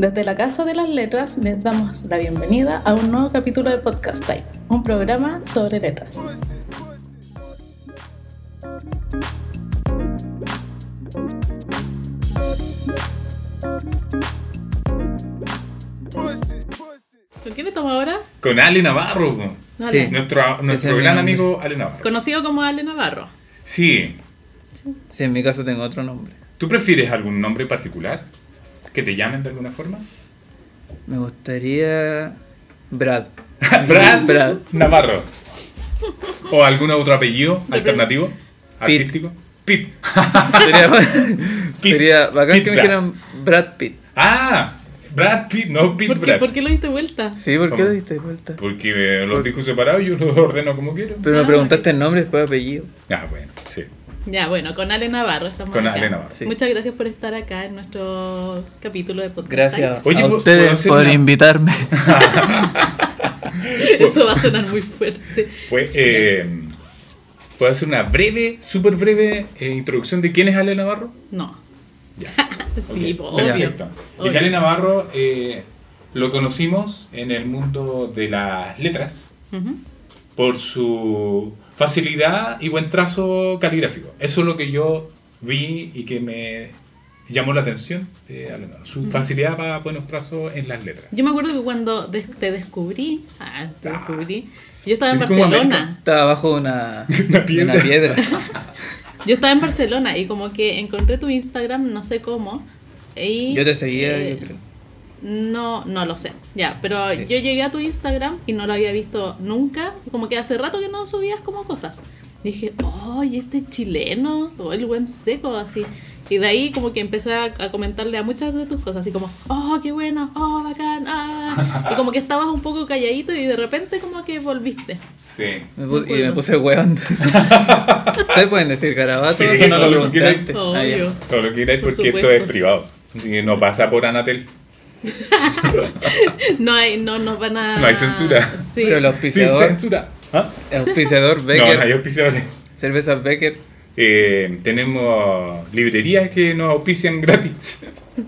Desde la Casa de las Letras les damos la bienvenida a un nuevo capítulo de Podcast Type, un programa sobre letras. ¿Con quién estamos ahora? Con Ale Navarro, Sí. nuestro, nuestro gran amigo Ale Navarro. Conocido como Ale Navarro. Sí. Sí, en mi caso tengo otro nombre. ¿Tú prefieres algún nombre particular? ¿Que te llamen de alguna forma? Me gustaría. Brad. Brad, Brad. Navarro. ¿O algún otro apellido alternativo? Artístico. Pete. Sería, sería bacán que me dijeran Brad Pitt. Ah, Brad Pitt, no Pete ¿Por qué, Brad. ¿Por qué lo diste vuelta? Sí, ¿por qué lo diste de vuelta? Porque eh, los dijo separados y yo los ordeno como quiero. Pero Ah, me preguntaste el nombre y después apellido. Ah, bueno, sí. Ya, bueno, con Ale Navarro estamos Con acá. Ale Navarro. Sí. Muchas gracias por estar acá en nuestro capítulo de Podcast Gracias Oye, a ¿puedo- puedo ustedes hacer por una- invitarme. Eso va a sonar muy fuerte. Pues, eh, ¿puedo hacer una breve, súper breve eh, introducción de quién es Ale Navarro? No. Ya. Sí, Ok, po, obvio. Perfecto. Obvio. Y Ale Navarro eh, lo conocimos en el mundo de las letras Ujú. por su facilidad y buen trazo caligráfico. Eso es lo que yo vi y que me llamó la atención Navarro. Su facilidad para buenos trazos en las letras. Yo me acuerdo que cuando te descubrí, ah, te Ah. descubrí, yo estaba en Barcelona. Estaba abajo de una, Una piedra. una piedra. Yo estaba en Barcelona y como que encontré tu Instagram, no sé cómo. Y, Yo te seguía, eh, yo creo. No, no lo sé. Ya, pero Sí. yo llegué a tu Instagram y no lo había visto nunca. Y como que hace rato que no subías como cosas. Y dije, oh, y este chileno, oh, el buen seco, así. Y de ahí como que empecé a, a comentarle a muchas de tus cosas, así como, oh, qué bueno, oh, bacán, ah. Y como que estabas un poco calladito y de repente como que volviste. Sí. Me puse- y me puse weón. ¿Se pueden decir garabatos? Sí, Eso no lo lo preguntaste. Ah. Todo lo que queráis Por porque esto supuesto. es privado. Y no pasa por Anatel. No hay, no nos van a... No hay censura. Sí. Pero el Sin auspiciador, censura. ¿Ah? el auspiciador No, Becker, no hay auspiciadores. cervezas Becker. Eh, tenemos librerías que nos auspician gratis.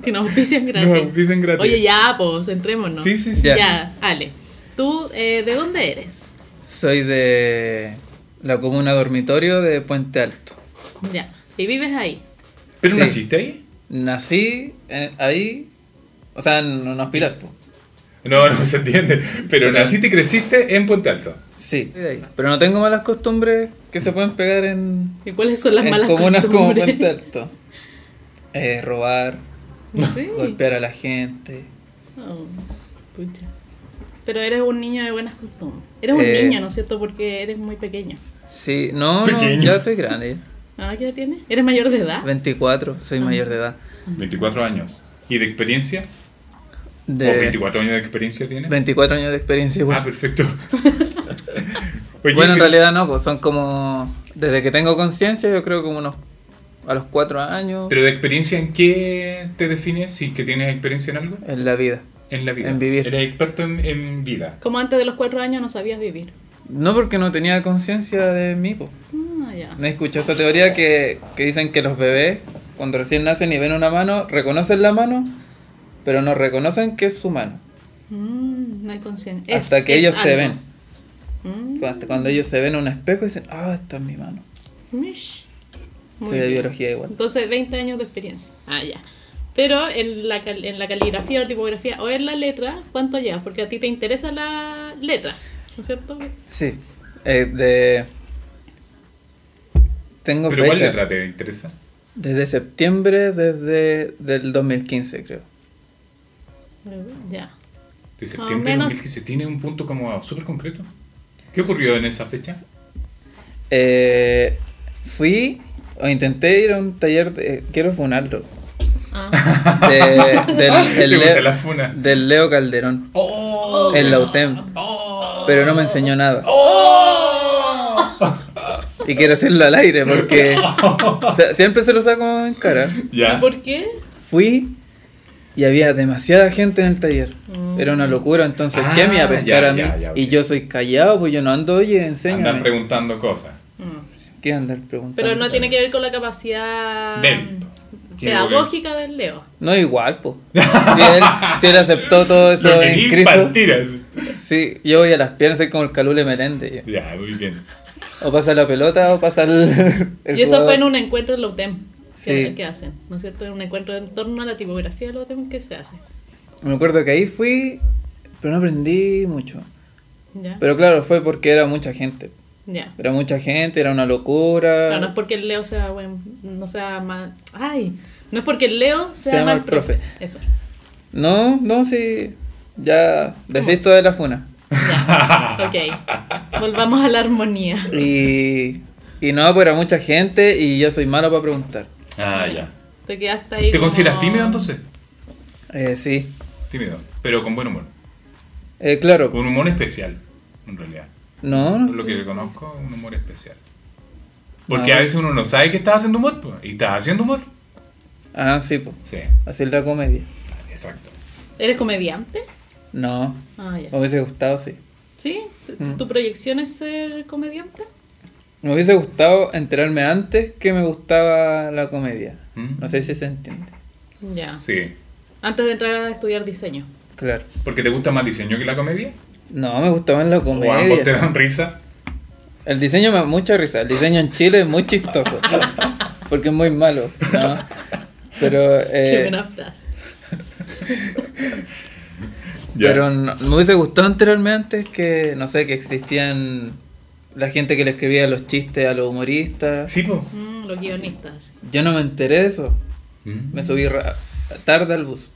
Que nos auspician gratis. Nos auspician gratis. Oye, ya, pues, entrémonos. Sí, sí, sí. Ya. Ya, Ale. ¿Tú eh, de dónde eres? Soy de la comuna dormitorio de Puente Alto. Ya. ¿Y vives ahí? ¿Pero Sí. naciste ahí? Nací eh, ahí, o sea, en un hospital. po. No, no se entiende. Pero Pero- naciste y creciste en Puente Alto. Sí, pero no tengo malas costumbres que se pueden pegar en, ¿Y cuáles son las en malas comunas como costumbres? Puente Alto. Eh, robar, Sí. golpear a la gente. Oh, pucha. Pero eres un niño de buenas costumbres. Eres un Eh. niño, ¿no es cierto? Porque eres muy pequeño. Sí, no, Pequeño. no, ya estoy grande. Ah, ¿qué edad tienes? ¿Eres mayor de edad? 24, soy Ah. mayor de edad. 24 años. ¿Y de experiencia? ¿O De 24 años de experiencia tienes? 24 años de experiencia igual. Ah, perfecto. Oye, bueno, en realidad no, pues son como. Desde que tengo conciencia, yo creo como unos. A los 4 años ¿Pero de experiencia en qué te defines? Si que tienes experiencia en algo. en la vida. En la vida. En vivir. Eres experto en, en vida. Como antes de los cuatro años no sabías vivir. No porque no tenía conciencia de mí, pues. Ah, ya. No he escuchado esa teoría que, que dicen que los bebés, cuando recién nacen y ven una mano, reconocen la mano, pero no reconocen que es su mano. Mm, no hay conciencia. hasta que es ellos se ven. Mm. Hasta cuando ellos se ven en un espejo y dicen, ah, esta es mi mano. Mish. Muy Soy de bien. biología igual. Entonces, 20 años de experiencia. Ah, ya. Pero en la, cal- en la caligrafía o tipografía o en la letra, ¿cuánto llevas? Porque a ti te interesa la letra, ¿no es cierto? Sí. Eh, de... Tengo ¿Pero cuál letra te interesa? Desde septiembre desde del 2015, creo. Ya. De septiembre de menos. 2015. ¿Tiene un punto como súper concreto? ¿Qué ocurrió en esa fecha? Eh, fui o intenté ir a un taller de... Quiero funarlo. Ah. De, del, el ¿Te gusta Leo, la funa? del Leo Calderón. ¡Oh! En la UTEM. ¡Oh! Pero no me enseñó nada. ¡Oh! Y quiero hacerlo al aire porque o sea, siempre se lo saco en cara. ¿Y Ya. por qué? Fui y había demasiada gente en el taller. Mm. Era una locura, entonces, ¿qué me iba a Ah, pescar ya, a mí? ya, ya, y yo soy callado, pues yo no ando, oye, Andan enséñame. preguntando cosas. Mm. ¿Qué andar preguntando? Pero no tiene que ver con la capacidad pedagógica del Leo. No, igual, pues. Si él, si él aceptó todo eso que en Cristo. partiras. Sí, yo voy a las piernas, soy como el Calule Meléndez. yo. Ya, muy bien. O pasa la pelota o pasa el. el y eso jugador. fue en un encuentro en la UTEM. Que, que hacen, ¿no es cierto? Un encuentro en torno a la tipografía de la UTEM que se hace. Me acuerdo que ahí fui, pero no aprendí mucho. ¿Ya? Pero claro, fue porque era mucha gente. ya. Era mucha gente, era una locura. Claro, no es porque el Leo sea buen, no sea mal. Ay, no es porque el Leo sea, Sea mal mal profe. Eso. No, no, sí. Ya desisto de la funa. Ya. ok. Volvamos a la armonía. Y, y no, pues era mucha gente y yo soy malo para preguntar. Ah, ya. Te quedaste ahí. ¿Te como- consideras tímido entonces? Eh, sí. Tímido, pero con buen humor. Eh, claro. Con un humor especial, en realidad. No, Por no. lo que le conozco, un humor especial. Porque a veces uno no sabe que estás haciendo humor, pues, y estás haciendo humor. Ah, sí, pues. Sí, Así es la comedia. exacto. ¿Eres comediante? No, Ah, ya. me hubiese gustado, sí. ¿Sí? ¿Tu- Mm. ¿Tu proyección es ser comediante? Me hubiese gustado enterarme antes que me gustaba la comedia. Mm. No sé si se entiende. Ya. Sí. Antes de entrar a estudiar diseño. Claro. ¿Porque te gusta más diseño que la comedia? No, me gustaba en la ¿O ambos te comedia. dan risa? El diseño me da mucha risa. El diseño en Chile es muy chistoso. Porque es muy malo. ¿no? Pero, Qué eh, buena frase. Pero no- me hubiese gustado enterarme antes que, no sé, que existían la gente que le escribía los chistes a los humoristas. Sí, pues. Mm, los guionistas. Yo no me enteré de eso. Mm. Me subí tarde al bus.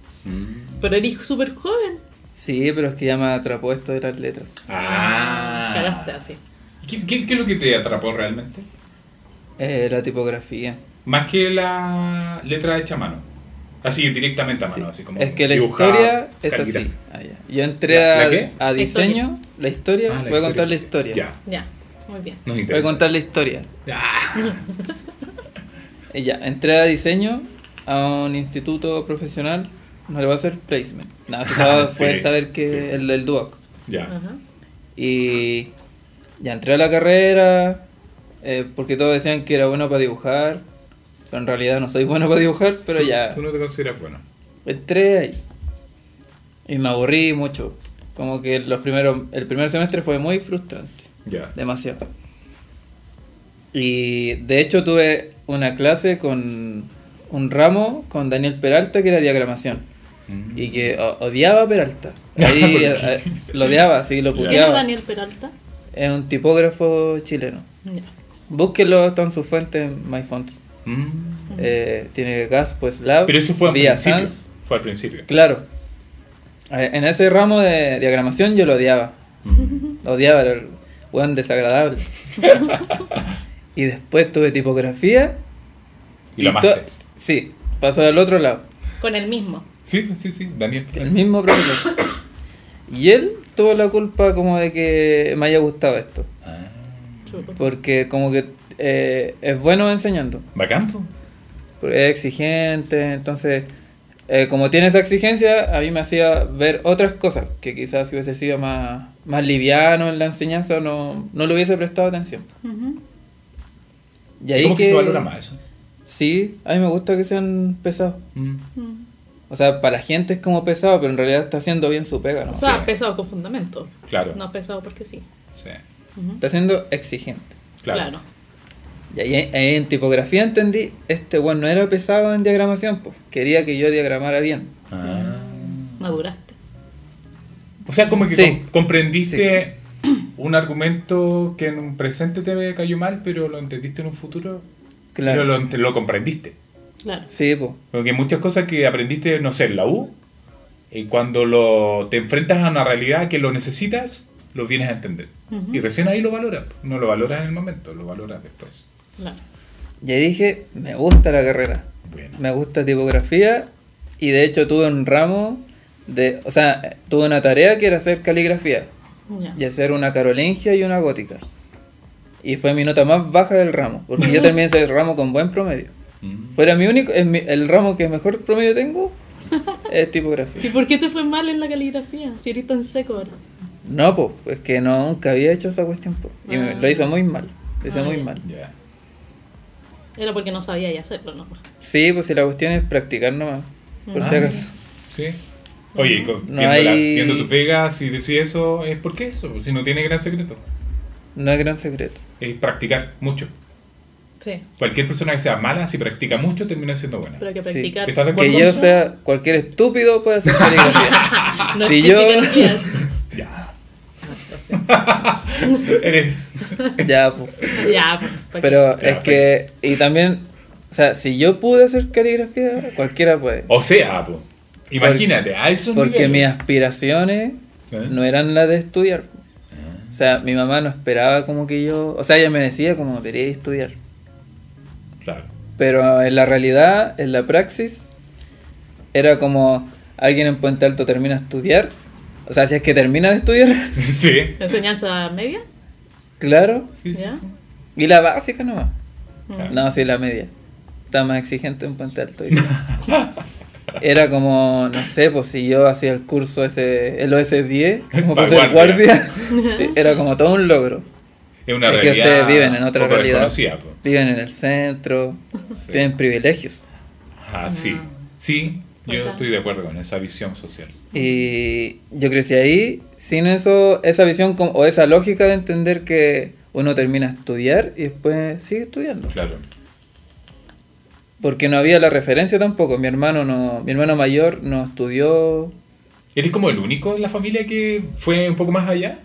Pero eres súper joven. Sí, pero es que ya me atrapó esto de las letras. Ah. Cagaste así. ¿Qué, qué, qué es lo que te atrapó realmente? Eh, la tipografía. Más que la letra hecha a mano. Así, directamente a mano. Sí. Así como es que la dibujada, historia es así. Ah, ya. Yo entré ¿La- la a, diseño, la historia, Ah, la voy a contar la sí. historia. Ya, Ya, muy bien. nos Voy a contar la historia. Ah. Ya, entré a diseño a un instituto profesional, no le voy a hacer placement. Nada, todos Sí, pueden saber que sí, sí. el del DUOC. Ya. Ajá. Y ya entré a la carrera, eh, porque todos decían que era bueno para dibujar, pero en realidad no soy bueno para dibujar, pero ya Tú no te consideras bueno. entré ahí. Y me aburrí mucho. Como que los primeros, el primer semestre fue muy frustrante, Ya. demasiado. Y de hecho tuve una clase con un ramo con Daniel Peralta que era diagramación. Mm. Y que odiaba a Peralta. Ahí eh, lo odiaba, sí, lo Ya. ¿Quién es puteaba. Daniel Peralta? Es un tipógrafo chileno. Ya. Búsquenlo, está en su fuente en MyFont. Mm. Eh, tiene gas, pues Lab, Pero eso fue al principio. Sans. Fue al principio. Claro. Eh, En ese ramo de diagramación yo lo odiaba. Lo odiaba, weón desagradable. y después tuve tipografía. Y lo amaste. Sí, pasó al otro lado. Con el mismo. Sí, sí, sí. Daniel. El mismo profesor. Y él tuvo la culpa como de que me haya gustado esto. Ah. Porque como que eh, es bueno enseñando. Bacán. po. Porque es exigente, entonces eh, como tiene esa exigencia, a mí me hacía ver otras cosas que quizás si hubiese sido más, más liviano en la enseñanza no, no le hubiese prestado atención. Ujú. Y ahí ¿Cómo que se valora más eso? Sí, a mí me gusta que sean pesados. Mm. Mm. O sea, para la gente es como pesado, pero en realidad está haciendo bien su pega, ¿no? O sea, Sí. pesado con fundamento. Claro. No pesado porque sí. Sí. Está siendo exigente. Claro. Claro. Y ahí, en tipografía entendí, este bueno no era pesado en diagramación, pues quería que yo diagramara bien. Ah. Maduraste. O sea, como que Sí. com- comprendiste un argumento que en un presente te cayó mal, pero lo entendiste en un futuro. Claro. Pero lo, lo comprendiste. Claro. Sí, pues. Porque hay muchas cosas que aprendiste, no sé, en la U, y cuando lo, te enfrentas a una realidad que lo necesitas, lo vienes a entender. Y recién ahí lo valoras. No lo valoras en el momento, lo valoras después. Claro. Y ahí dije, me gusta la carrera. Bueno. Me gusta tipografía y de hecho tuve un ramo de, o sea, tuve una tarea que era hacer caligrafía y hacer una carolingia y una gótica. Y fue mi nota más baja del ramo, porque yo terminé ese ramo con buen promedio. Mm. Fuera mi único, mi- el ramo que mejor promedio tengo, es tipografía. ¿Y por qué te fue mal en la caligrafía? Si eres tan seco ahora. No, pues, es que no, nunca había hecho esa cuestión. po. Y me- Ah. lo hizo muy mal. Lo hizo Ah, muy mal. Ya. Era porque no sabía ya hacerlo, ¿no? Sí, pues si la cuestión es practicar nomás. Por si Ah. acaso. Sí. Oye, No viendo, la- hay- viendo tu pega, si decís eso, es porque eso, si no tiene gran secreto. No es gran secreto. Es practicar mucho. Sí, Cualquier persona que sea mala, si practica mucho, termina siendo buena. pero hay que Sí. practicar. ¿Estás de Que acuerdo? yo sea cualquier estúpido puede hacer caligrafía. No Si es yo- Ya. No sé. Eres. ya, pues. Ya, pues, ¿para qué? Pero Ya, es que, y también, o sea, si yo pude hacer caligrafía, cualquiera puede. O sea, po, imagínate, a esos Porque mis niveles. aspiraciones ¿Eh? no eran las de estudiar. O sea, mi mamá no esperaba como que yo, o sea, ella me decía como debería estudiar. Claro. Pero en la realidad, en la praxis, era como alguien en Puente Alto termina de estudiar. O sea, si es que termina de estudiar, Sí. ¿Enseñanza media? Claro. Sí, sí. Y la básica nomás. Claro. No, sí, la media. Está más exigente en Puente Alto. Era como, no sé, pues si yo hacía el curso ese, el OS10, como Pa' para ser guardia. era como todo un logro. Es una Es que realidad. ustedes viven en otra realidad. Viven en el centro, Sí. tienen privilegios. Ah, sí. Sí, yo estoy de acuerdo con esa visión social. Y yo crecí ahí sin eso, esa visión como- o esa lógica de entender que uno termina de estudiar y después sigue estudiando. Claro. Porque no había la referencia tampoco. Mi hermano no, mi hermano mayor no estudió. ¿Eres como el único en la familia que fue un poco más allá?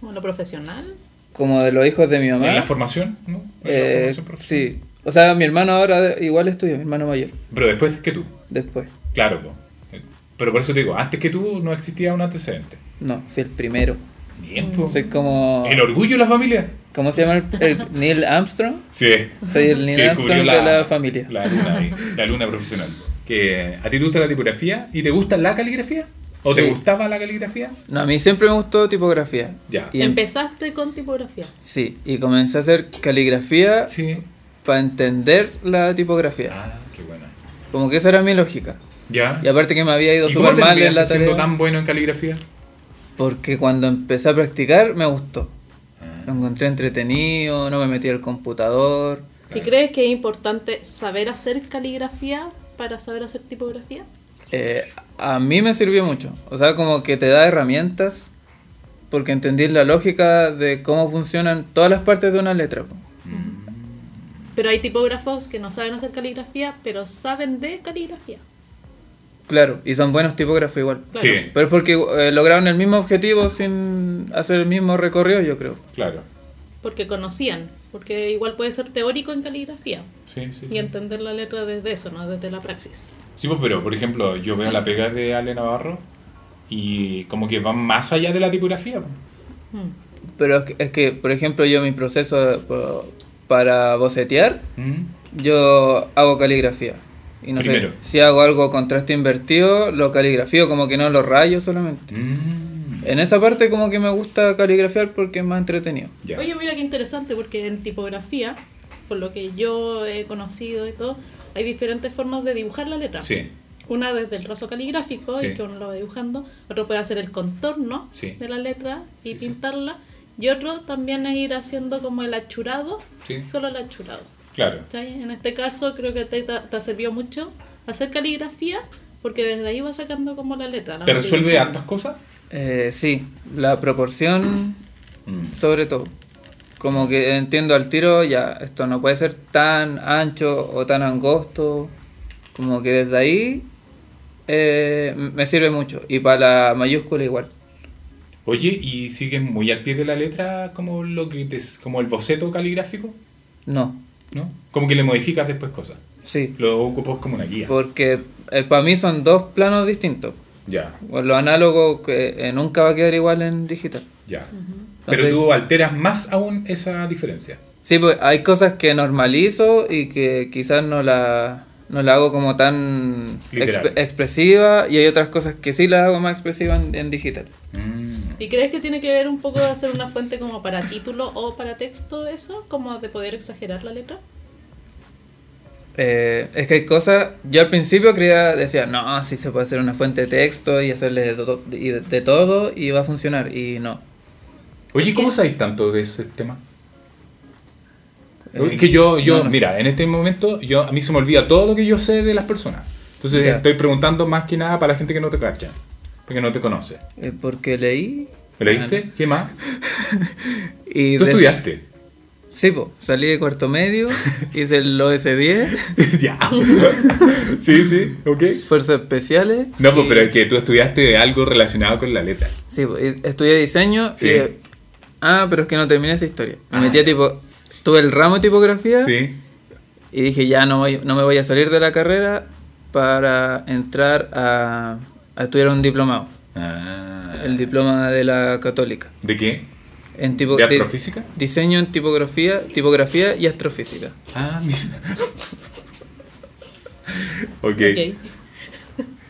Como lo profesional. Como de los hijos de mi mamá. En la formación, ¿no? En la Eh, formación sí. O sea, mi hermano ahora igual estudia, mi hermano mayor, Pero después que tú. después. Claro, po. Pero por eso te digo, antes que tú no existía un antecedente. No, fui el primero. Bien, po. Soy como... El orgullo de la familia. ¿Cómo se llama el, el Neil Armstrong? Sí. Soy el Neil Armstrong de la familia. La luna, ahí, la luna profesional. Que a ti te gusta la tipografía y te gusta la caligrafía. ¿O te Sí. gustaba la caligrafía? No, a mí siempre me gustó tipografía. Ya. Y em- Empezaste con tipografía. Sí, y comencé a hacer caligrafía Sí. para entender la tipografía. Ah, qué buena. Como que esa era mi lógica. Ya. Y aparte que me había ido ¿Y cómo súper mal en la terminaste siendo tarea. tan bueno en caligrafía? Porque cuando empecé a practicar me gustó. Ah, Lo encontré entretenido, no me metí al computador. ¿Y crees que es importante saber hacer caligrafía para saber hacer tipografía? Eh, a mí me sirvió mucho. O sea, como que te da herramientas porque entendí la lógica de cómo funcionan todas las partes de una letra. po. Pero hay tipógrafos que no saben hacer caligrafía, pero saben de caligrafía. Claro, y son buenos tipógrafos igual. Claro. Sí, Pero es porque eh, lograron el mismo objetivo sin hacer el mismo recorrido, yo creo. claro. Porque conocían. Porque igual puede ser teórico en caligrafía. Sí, sí. Y entender la letra desde eso, no desde la praxis. Sí, pues, pero por ejemplo, yo veo la pega de Ale Navarro y como que van más allá de la tipografía. pues. Mm. Pero es que, es que, por ejemplo, yo mi proceso po- para bocetear, ¿Mm? yo hago caligrafía. Y no Primero. sé, si hago algo contraste invertido, lo caligrafío, como que no lo rayo solamente. Mm. En esa parte como que me gusta caligrafiar porque es más entretenido. Ya. Oye, mira qué interesante, porque en tipografía, por lo que yo he conocido y todo, hay diferentes formas de dibujar la letra. Sí, Una desde el trazo caligráfico, Sí. y que uno lo va dibujando. Otro puede hacer el contorno Sí. de la letra y Sí, sí. pintarla. Y otro también es ir haciendo como el achurado, sí, solo el achurado. Claro. ¿cachai? En este caso creo que te, te, te sirvió mucho hacer caligrafía, porque desde ahí vas sacando como la letra. la ¿Te resuelve hartas cosas? Eh, sí, la proporción Mm. sobre todo. Como que entiendo al tiro, ya, esto no puede ser tan ancho o tan angosto. Como que desde ahí eh, me sirve mucho. Y para la mayúscula igual. Oye, ¿y sigues muy al pie de la letra como lo que te, como el boceto caligráfico? No, ¿No? Como que le modificas después cosas. sí. Lo ocupas como una guía. Porque para mí son dos planos distintos. Ya, Lo análogo que eh, nunca va a quedar igual en digital. ya. Pero Entonces- tú alteras más aún esa diferencia. Sí, pues hay cosas que normalizo y que quizás no la, no la hago como tan exp- expresiva y hay otras cosas que sí las hago más expresivas en, en digital. Mm. ¿Y crees que tiene que ver un poco de hacer una fuente como para título o para texto eso? Como de poder exagerar la letra. Eh, es que hay cosas, yo al principio creía, decía, no, sí se puede hacer una fuente de texto y hacerle de, to- y de- de todo y va a funcionar, y no. Oye, ¿cómo sabéis tanto de ese tema? Eh, es que yo, yo no, no sé. mira, en este momento, yo a mí se me olvida todo lo que yo sé de las personas. Entonces Ya. estoy preguntando más que nada para la gente que no te cacha, que no te conoce. Eh, porque leí... ¿Me leíste? ¿Qué más? Y ¿Tú de- estudiaste? Sí, po, salí de cuarto medio, hice el OS10, ya. sí, sí, ok. fuerzas especiales. No, pues y- pero es que tú estudiaste algo relacionado con la letra. Sí, po, estudié diseño Sí. y... Ah, pero es que no terminé esa historia. Me Ah. metí a tipo... Tuve el ramo de tipografía Sí. y dije ya no, voy, no me voy a salir de la carrera para entrar a, a estudiar un diplomado. Ah. El diploma de la católica. ¿De qué? En tipo, ¿De di- astrofísica? diseño en tipografía, tipografía y astrofísica. Ah, mira. ok. Ok.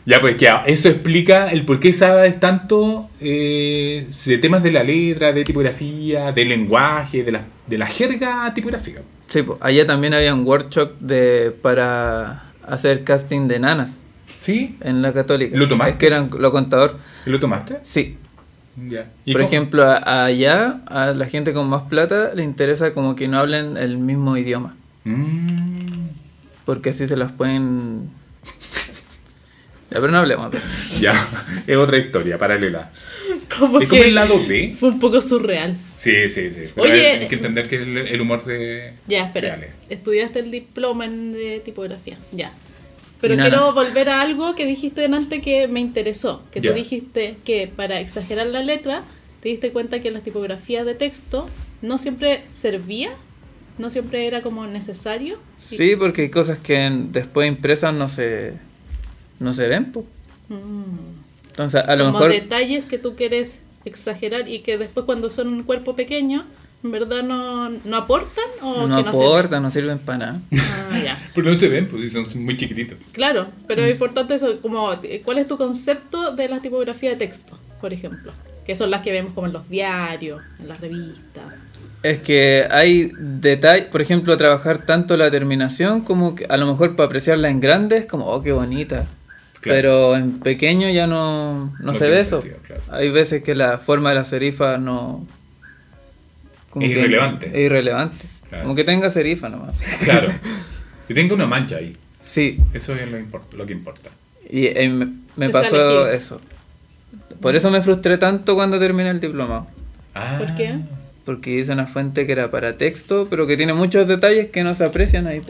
Ya, pues que eso explica el por qué sabes tanto eh, de temas de la letra, de tipografía, de lenguaje, de la, de la jerga tipográfica. Sí, pues, allá también había un workshop de, para hacer casting de nanas ¿Sí? en la católica. ¿Lo tomaste? Es que eran lo contador. ¿Y lo tomaste? Sí. Ya. ¿Y Por cómo? ejemplo, a- allá a la gente con más plata le interesa como que no hablen el mismo idioma. Mm, Porque así se las pueden... Ya, pero no hablemos de eso. ya, es otra historia paralela. Como ¿Es como el lado B? fue un poco surreal. Sí, sí, sí. Pero Oye, hay, hay que entender que el, el humor de... Ya, espera. Reales. Estudiaste el diploma en de tipografía. Ya. Pero quiero volver a algo que dijiste delante que me interesó. Que Ya. tú dijiste que para exagerar la letra, te diste cuenta que las tipografías de texto no siempre servía, no siempre era como necesario. Y- Sí, porque hay cosas que en- después impresas no se, no se ven. po. Mm. Entonces, a lo como mejor... detalles que tú quieres exagerar y que después cuando son un cuerpo pequeño, en verdad no, no aportan o No que no aportan, no sirven para nada. sirven? Ah, ya. No se ven, pues son muy chiquititos. Claro, pero Mm. es importante eso, como eh, cuál es tu concepto de la tipografía de texto, por ejemplo, que son las que vemos como en los diarios, en las revistas. Es que hay detalles, por ejemplo, trabajar tanto la terminación como que a lo mejor para apreciarla en grande es como, oh, qué bonita. Claro. Pero en pequeño ya no, no, No se ve eso. sentido, claro. Hay veces que la forma de la serifa no... como Es que- irrelevante. Es irrelevante. Claro. Como que tenga serifa nomás. Claro. Que tenga una mancha ahí. Sí, Eso es lo, import- lo que importa. y eh, me, pasó eso. Por eso me frustré tanto cuando terminé el diplomado. Ah. ¿Por qué? Porque hice una fuente que era para texto, pero que tiene muchos detalles que no se aprecian ahí.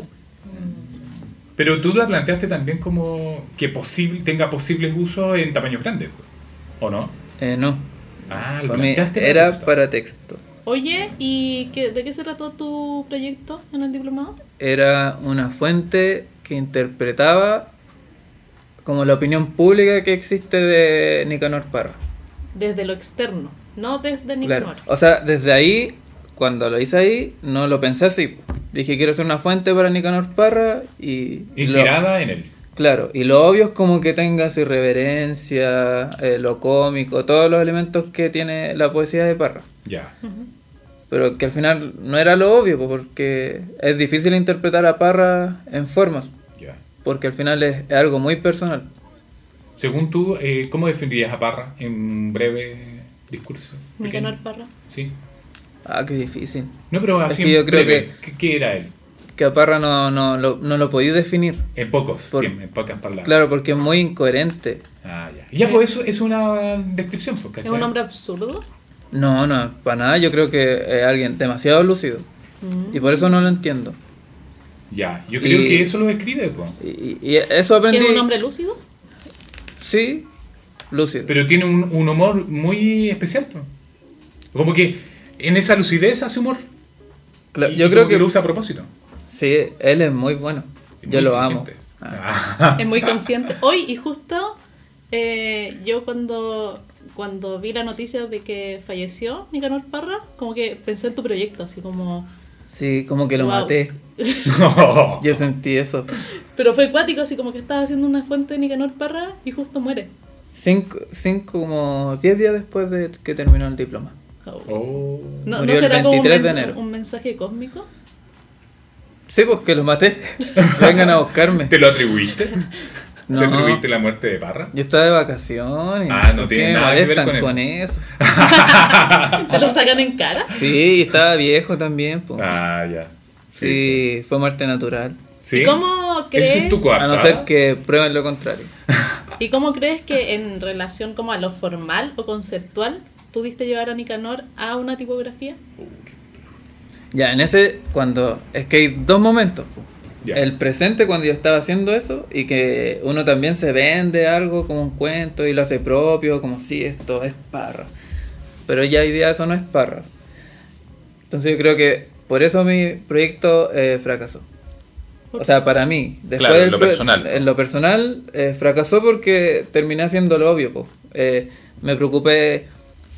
Pero tú la planteaste también como que posible, tenga posibles usos en tamaños grandes, ¿o no? Eh, no, Ah, lo para mí planteaste era texto. para texto. Oye, ¿y qué, de qué se trató tu proyecto en el diplomado? Era una fuente que interpretaba como la opinión pública que existe de Nicanor Parra. Desde lo externo, no desde Claro. Nicanor. O sea, desde ahí, cuando lo hice ahí, no lo pensé así. Dije, quiero hacer una fuente para Nicanor Parra y... Inspirada en él. Claro, y lo obvio es como que tengas irreverencia, eh, lo cómico, todos los elementos que tiene la poesía de Parra. Ya. Pero que al final no era lo obvio, po, porque es difícil interpretar a Parra en formas, Ya. porque al final es, es algo muy personal. Según tú, eh, ¿cómo definirías a Parra en un breve discurso? Nicanor. Parra. Sí. Ah, qué difícil. No, pero Es así que en yo creo breve. ¿Qué, qué era él? Que a Parra no, no, lo, no lo podía definir. En pocos, Por- en pocas palabras. Claro, porque es muy incoherente. Ah, ya. Y ya, pues eso es una descripción, pues, ¿Es un hombre absurdo? No, no, para nada. Yo creo que es alguien demasiado lúcido. Mm. Y por eso no lo entiendo. Ya, yo creo Y- que eso lo describe, pues. Y, y eso ¿Que aprendí. es un hombre lúcido? Sí, lúcido. Pero tiene un, un humor muy especial, pues. Como que en esa lucidez hace humor. Y yo creo que, lo usa a propósito. Sí, él es muy bueno. Yo muy lo amo. Ah. Es muy consciente. Hoy, y justo, eh, yo cuando, cuando vi la noticia de que falleció Nicanor Parra, como que pensé en tu proyecto, así como... Sí, como que lo Wow. maté. Yo sentí eso. Pero fue acuático, así como que estaba haciendo una fuente de Nicanor Parra y justo muere. Cinco, cinco como diez días después de que terminó el diploma. Oh. Oh. ¿No, ¿no será como un, 23 de mensa- enero. un mensaje cósmico? Sí, pues que los maté. Vengan a buscarme. ¿Te lo atribuiste? No. ¿Te atribuiste la muerte de Parra? Yo estaba de vacaciones. Ah, no ¿Por qué tiene nada que ver con con eso? ¿Te lo sacan en cara? Sí, estaba viejo también. Pues. Ah, ya. sí, fue muerte natural. ¿Sí? ¿Y cómo crees? es tu. A no ser que prueben lo contrario. ¿Y cómo crees que en relación como a lo formal o conceptual pudiste llevar a Nicanor a una tipografía? Ya, en ese, cuando. Es que hay dos momentos. El presente, cuando yo estaba haciendo eso, y que uno también se vende algo como un cuento y lo hace propio, como si esto es parra. Pero ya hoy día eso no es parra. Entonces yo creo que por eso mi proyecto eh, fracasó. O sea, para mí, después Claro, en lo personal. en lo personal, eh, fracasó porque terminé haciendo lo obvio. Eh, me preocupé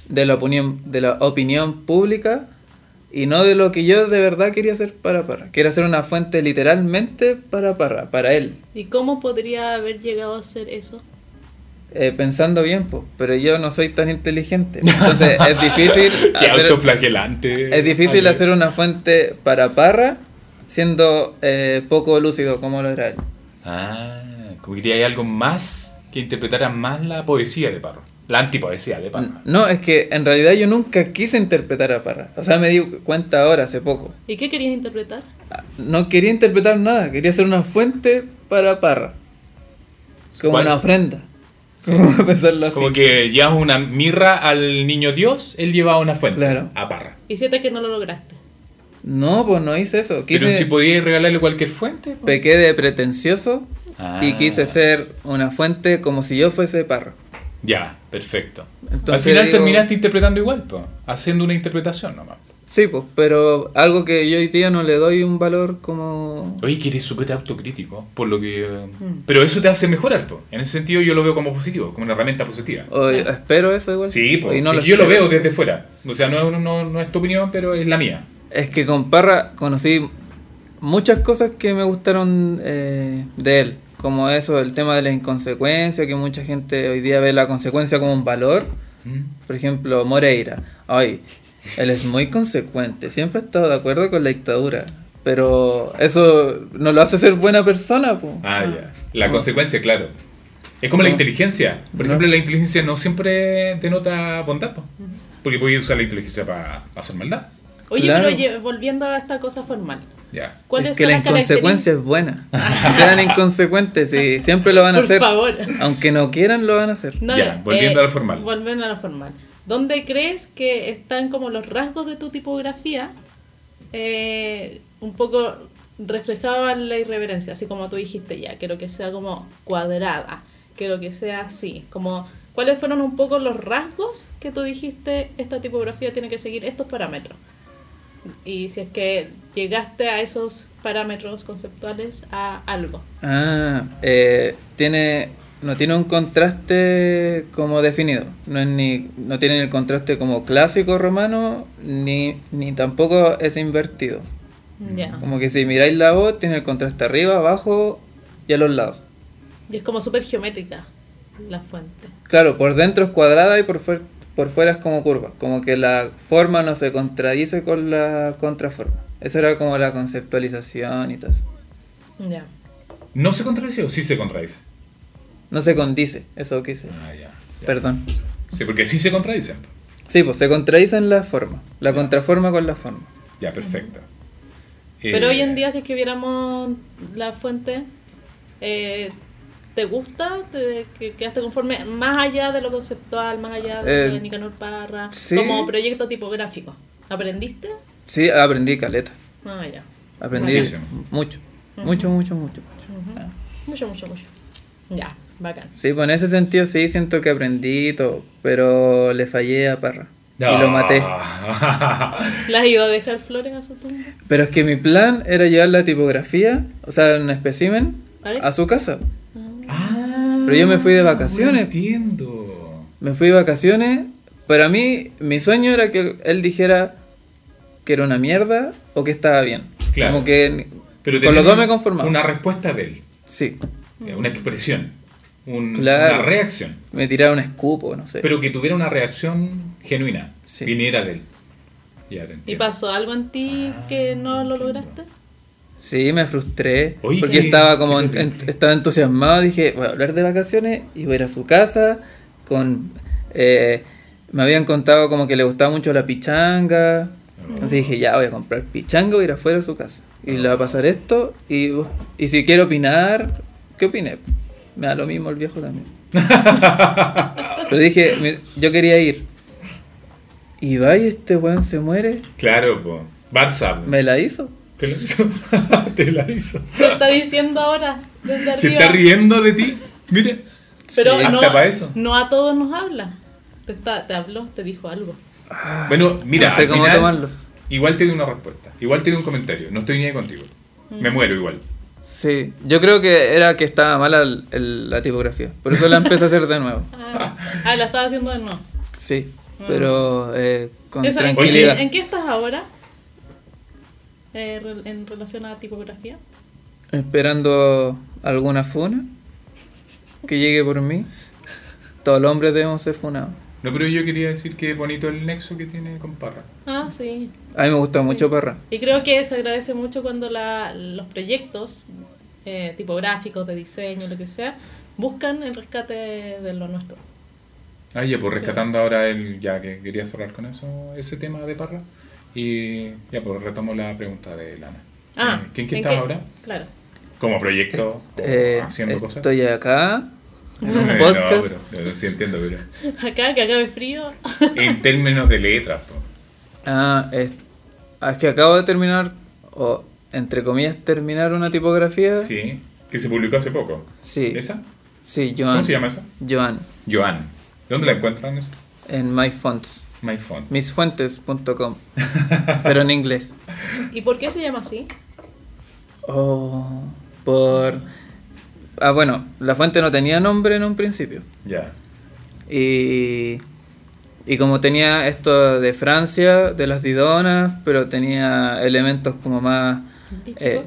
de la opinión, de la opinión pública y no de lo que yo de verdad quería hacer para Parra. Quiero hacer una fuente literalmente para Parra, para él. ¿Y cómo podría haber llegado a hacer eso? Eh, pensando bien, pues, pero yo no soy tan inteligente. Entonces es difícil Qué hacer, autoflagelante. es difícil hacer una fuente para Parra siendo eh, poco lúcido como lo era él. Ah, como que quería hay algo más que interpretara más la poesía de Parra. La antipoesía de Parra. No, es que en realidad yo nunca quise interpretar a Parra. O sea, me di cuenta ahora, hace poco. ¿Y qué querías interpretar? No quería interpretar nada, quería hacer una fuente para Parra. Como ¿Cuál? una ofrenda. Como pensarlo así. Como que llevas una mirra al niño Dios, él llevaba una fuente Claro. a Parra. Y sientes que no lo lograste. No, pues no hice eso. Quise, Pero si podías regalarle cualquier fuente. pues. pequé de pretencioso Ah. y quise ser una fuente como si yo fuese Parra. Ya, perfecto. Entonces Al final digo- terminaste interpretando igual, pues, haciendo una interpretación nomás. Sí, pues, pero algo que yo hoy día no le doy un valor como... Oye, que eres súper autocrítico, por lo que... eh, Mm. Pero eso te hace mejorar, pues. En ese sentido yo lo veo como positivo, como una herramienta positiva. o espero eso igual. Sí, pues. Y no es que yo lo veo desde fuera. O sea, no, es- no, no es tu opinión, pero es la mía. Es que con Parra conocí muchas cosas que me gustaron eh, de él. Como eso, el tema de la inconsecuencia, que mucha gente hoy día ve la consecuencia como un valor. ¿Mm? Por ejemplo, Moreira. Ay, él es muy consecuente. Siempre ha estado de acuerdo con la dictadura. Pero eso no lo hace ser buena persona, po. Ah, ya. La consecuencia, claro. Es como la No. inteligencia. Por No. ejemplo, la inteligencia no siempre denota bondad, po. porque puedes usar la inteligencia para hacer maldad. Oye, Claro. pero lle- volviendo a esta cosa formal. Ya. ¿Cuáles Es que son la las inconsecuencia es buena. Sean inconsecuentes y siempre lo van a Por hacer. favor. Aunque no quieran, lo van a hacer. No, Ya, volviendo a lo formal. Volviendo a lo formal. ¿Dónde crees que están como los rasgos de tu tipografía eh, un poco reflejaban la irreverencia? Así como tú dijiste ya, quiero que sea como cuadrada, quiero que sea así. Como, ¿Cuáles fueron un poco los rasgos que tú dijiste esta tipografía tiene que seguir estos parámetros? Y si es que llegaste a esos parámetros conceptuales a algo. Ah, eh, tiene, no tiene un contraste como definido. No, es ni, no tiene el contraste como clásico romano, ni, ni tampoco es invertido. Ya. Como que si miráis la voz, tiene el contraste arriba, abajo y a los lados. Y es como súper geométrica la fuente. Claro, por dentro es cuadrada y por, fuer- por fuera es como curva. Como que la forma no se contradice con la contraforma. Esa era como la conceptualización y todo eso. Ya. ¿No se contradice o sí se contradice? No se condice, eso quise. Ah, ya. Perdón. Sí, porque sí se contradicen. Sí, pues se contradicen la forma. La contraforma con la forma. Ya, perfecto. Pero Eh, hoy en día, si es que viéramos la fuente, eh, ¿te gusta? ¿Te, que quedaste conforme? Más allá de lo conceptual, más allá de Eh, Nicanor Parra, sí. como proyecto tipográfico. ¿Aprendiste? Sí, aprendí caleta. Ah, ya. Aprendí Muchísimo. mucho. Mucho, mucho, mucho. mucho. Ah. Mucho, mucho, mucho. Ya, bacán. Sí, pues en ese sentido sí siento que aprendí todo, pero le fallé a Parra. Y lo maté. Ah. ¿Le has ido a dejar flores a su tumba? Pero es que mi plan era llevar la tipografía, o sea, un espécimen, ¿Vale? a su casa. Ah, Pero yo me fui de vacaciones. Entiendo. Me fui de vacaciones. Para mí, mi sueño era que él dijera que era una mierda o que estaba bien. Claro. Como que Pero con los dos me conformaba. Una respuesta de él, Sí, eh, una expresión, un- Claro. una reacción. me tiraba un escupo, no sé. Pero que tuviera una reacción genuina, Sí. viniera de él. Ya te ¿Y pasó algo en ti Ah, que no lo lograste? Sí, me frustré. Oye, porque estaba como en- en- estaba entusiasmado. Dije, voy a hablar de vacaciones y voy a ir a su casa. con eh, Me habían contado como que le gustaba mucho la pichanga. Entonces dije, ya voy a comprar pichanga y voy a ir afuera de su casa. Y le va a pasar esto. Y, y si quiero opinar, ¿qué opiné? Me da lo mismo el viejo también. Pero dije, yo quería ir. Y va y este weón se muere. Claro, po. Barça. Me la hizo. Te la hizo. Te la hizo. ¿Qué está diciendo ahora? Desde arriba. Se está riendo de ti. Mire. Pero Sí. no, Hasta eso. no a todos nos habla. Te, está- te habló, te dijo algo. Bueno, mira, no sé al cómo final, tomarlo. igual te doy una respuesta. Igual te doy un comentario. No estoy ni ahí contigo. Me muero igual. Sí, yo creo que era que estaba mala el- el- la tipografía. Por eso la empecé a hacer de nuevo. Ah, ah, la estaba haciendo de nuevo. Sí, pero eh, con Eso, ¿en, qué, tranquilidad. en qué estás ahora? Eh, re- en relación a tipografía. Esperando alguna funa que llegue por mí. Todos los hombres debemos ser funados. No, pero yo quería decir que es bonito el nexo que tiene con Parra. Ah, sí. A mí me gusta mucho Parra. Y creo que se agradece mucho cuando la, los proyectos eh, tipográficos, de diseño, lo que sea, buscan el rescate de lo nuestro. Ah, ya, pues rescatando ahora el, ya que quería cerrar con eso, ese tema de Parra. Y ya, pues retomo la pregunta de Lana. Ah, Eh, ¿Quién que ¿en está qué? ahora? Claro. Como proyecto, o Eh, haciendo cosas. estoy acá No, podcast. pero, no, sí entiendo, pero Acá, que acabe frío. en términos de letras, po. Ah, es, ah, es que acabo de terminar, o entre comillas, terminar una tipografía. sí, que se publicó hace poco. Sí. ¿Esa? Sí, Joan. ¿Cómo se llama esa? Joan, Joan. ¿Dónde la encuentran eso? en MyFonts. MyPhone. Misfuentes.com. pero en inglés. ¿Y por qué se llama así? Oh, por... Ah, bueno, la fuente no tenía nombre en un principio. Ya. Y, y como tenía esto de Francia, de las Didonas, pero tenía elementos como más, eh,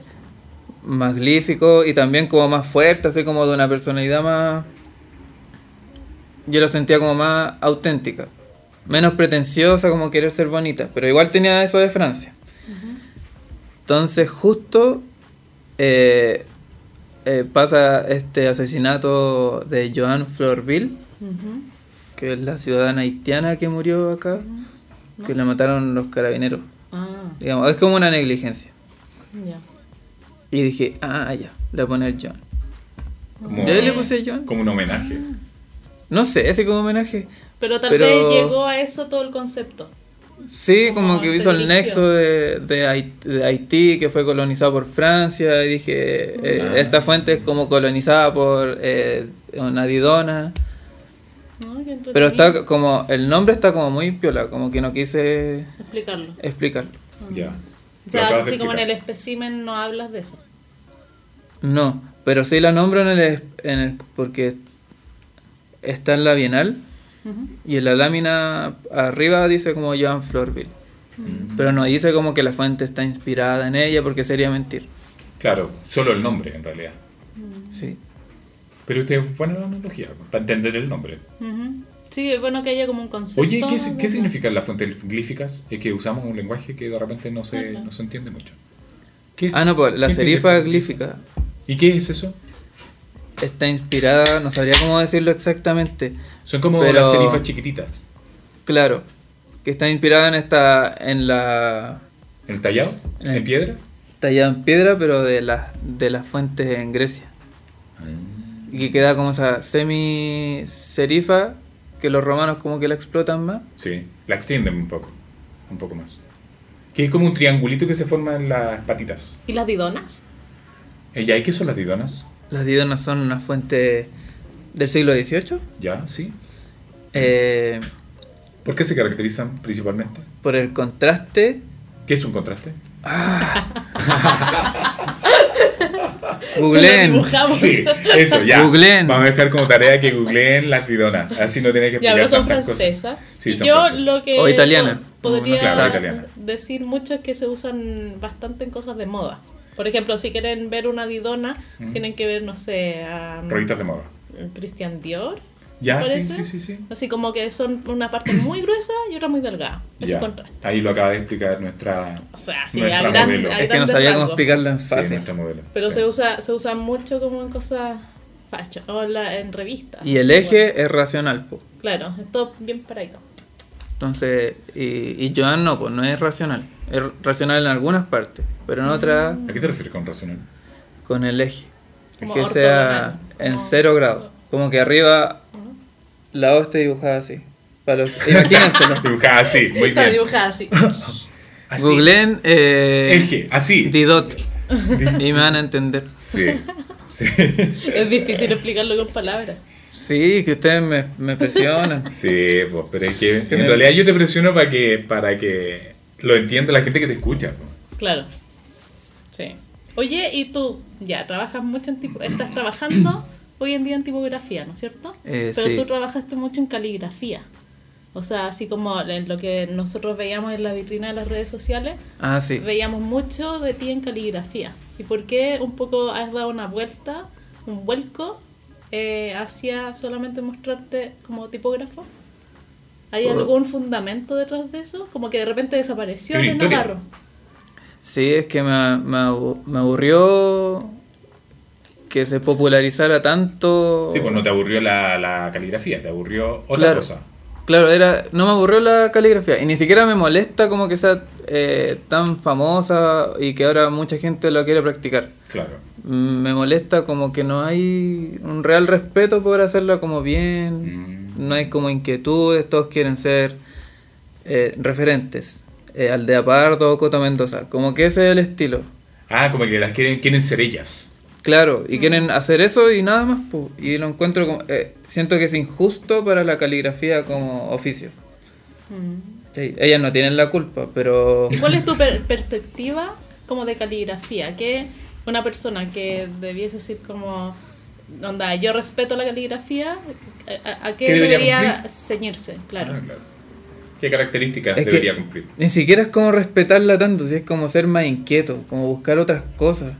más glíficos y también como más fuertes, así como de una personalidad más... Yo lo sentía como más auténtica, menos pretenciosa, como querer ser bonita, pero igual tenía eso de Francia. Entonces justo eh, eh, pasa este asesinato de Joan Florville, que es la ciudadana haitiana que murió acá, que la mataron los carabineros. Ah, Digamos, es como una negligencia. ya. Y dije, ah, ya, le voy a poner John. Como, ¿Ya le puse John? como un homenaje. No sé, ese como homenaje. Pero tal Pero- vez llegó a eso todo el concepto. Sí, Como como que hizo el nexo de, de, Haití, de Haití, que fue colonizado por Francia, y dije, eh, Ah. esta fuente es como colonizada por eh, una didona. entretenido Pero está como, el nombre está como muy piola, como que no quise Explicarlo. explicarlo. Ya. O sea, así como en el espécimen no hablas de eso. No, pero sí la nombro en el, en el porque está en la Bienal Ujú. y en la lámina arriba dice como Joan Florville. Pero no dice como que la fuente está inspirada en ella porque sería mentir. Claro, solo el nombre en realidad. Sí. Pero usted es buena la analogía, para entender el nombre. Sí, es bueno que haya como un concepto. Oye, ¿qué, qué significan las fuentes glíficas? Es que usamos un lenguaje que de repente no se, no se entiende mucho. ¿Qué es? Ah, no, pues la ¿Qué serifa significa? glífica ¿Y qué es eso? Está inspirada, no sabría cómo decirlo exactamente. Son como Pero- las serifas chiquititas. Claro, que está inspirada en esta, en la ¿En el tallado? En ¿En, el- piedra? tallada en piedra, pero de las de las fuentes en Grecia. Ah. Y que queda como esa semi serifa que los romanos como que la explotan más. Sí, la extienden un poco. Un poco más. Que es como un triangulito que se forma en las patitas. ¿Y las didonas? Eh, ¿Y ahí qué son las didonas? Las didonas son una fuente del siglo XVIII. ¿Ya? ¿Sí? eh, ¿Por qué se caracterizan principalmente? por el contraste. ¿Qué es un contraste? Googleen. Lo dibujamos. Sí, eso, ya. Googleen. Vamos a dejar como tarea que googleen las didonas. Así no tiene que Ya, explicar pero son francesas. Sí, yo francesas. lo que O italiana. po- podría No, claro, italiana. decir mucho es que se usan bastante en cosas de moda. Por ejemplo, si quieren ver una didona, Mm. tienen que ver, no sé, a Revistas de moda. Christian Dior Ya, sí, sí, sí, sí. Así como que son una parte muy gruesa y otra muy delgada. Ese Ya. contraste. Ahí lo acaba de explicar nuestra, O sea, sí, Nuestra gran- modelo. Es que no sabía cómo explicarlo en sí, fácil. nuestra modelo. Pero Sí. se usa se usa mucho como en cosas fashion o en, la- en revistas. y el eje bueno. es racional, po. Claro, es todo bien paradito. Entonces, y, y Joan no, pues no es racional. Es racional en algunas partes, pero en otras ¿A qué te refieres con racional? con el eje. Como que sea en como- cero grados. Como que arriba la O está dibujada así. Para los, imagínenselo. Dibujada así, muy Está bien. dibujada así. Así. Googleen eh, Eje, así. Didot y me van a entender. Sí. sí. es difícil explicarlo con palabras. Sí, que ustedes me, me presionan. Sí, pues, pero es que en realidad yo te presiono para que, para que lo entienda la gente que te escucha. Claro. Sí. Oye, y tú ya trabajas mucho en tipo, estás trabajando hoy en día en tipografía, ¿no es cierto? Eh, Pero sí. tú trabajaste mucho en caligrafía. O sea, así como en lo que nosotros veíamos en la vitrina de las redes sociales, Ah, sí. veíamos mucho de ti en caligrafía. ¿Y por qué un poco has dado una vuelta, un vuelco eh, hacia solamente mostrarte como tipógrafo? ¿Hay Por- algún fundamento detrás de eso? Como que de repente desapareció de. Navarro. Sí, es que me, me aburrió que se popularizara tanto. Sí, pues no te aburrió la, la caligrafía, te aburrió otra Claro. cosa. Claro, era, no me aburrió la caligrafía y ni siquiera me molesta como que sea eh, tan famosa y que ahora mucha gente lo quiere practicar. Claro. Mm, Me molesta como que no hay un real respeto por hacerla como bien, Mm. No hay como inquietudes, todos quieren ser eh, referentes. Eh, Aldea Pardo o Coto Mendoza, como que ese es el estilo. Ah, como que las quieren, quieren ser ellas. Claro, y quieren hacer eso y nada más, po. y lo encuentro como... eh, siento que es injusto para la caligrafía como oficio. Mm. Sí, ellas no tienen la culpa, pero... ¿Y cuál es tu per- perspectiva como de caligrafía? Que una persona que debiese decir como, onda, yo respeto la caligrafía, ¿a, qué, ¿Qué debería ceñirse? Claro. Ah, claro. ¿Qué características Es debería cumplir? Ni siquiera es como respetarla tanto, si es como ser más inquieto, como buscar otras cosas.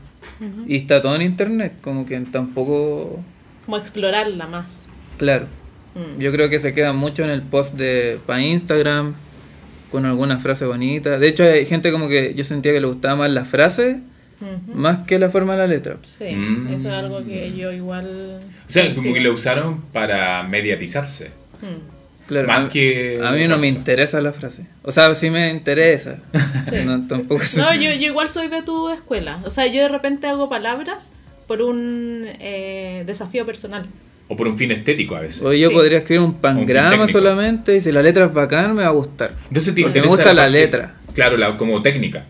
Y está todo en internet, como que tampoco... Como explorarla más. Claro, Mm. yo creo que se queda mucho en el post de para Instagram, con alguna frase bonita. De hecho, hay gente como que yo sentía que le gustaba más la más que la forma de la letra. Sí, Mm. eso es algo que yo igual... O sea, como que lo usaron para mediatizarse. Mm. Claro, Más a, que a mí no me interesa la frase. O sea, sí me interesa. Sí. no, tampoco sé. No, yo, yo igual soy de tu escuela. O sea, yo de repente hago palabras por un eh, desafío personal. O por un fin estético a veces. O yo Sí. podría escribir un pangrama técnico. solamente y si la letra es bacán me va a gustar. Entonces te Porque me interesa gusta la letra. Claro, la, como técnica.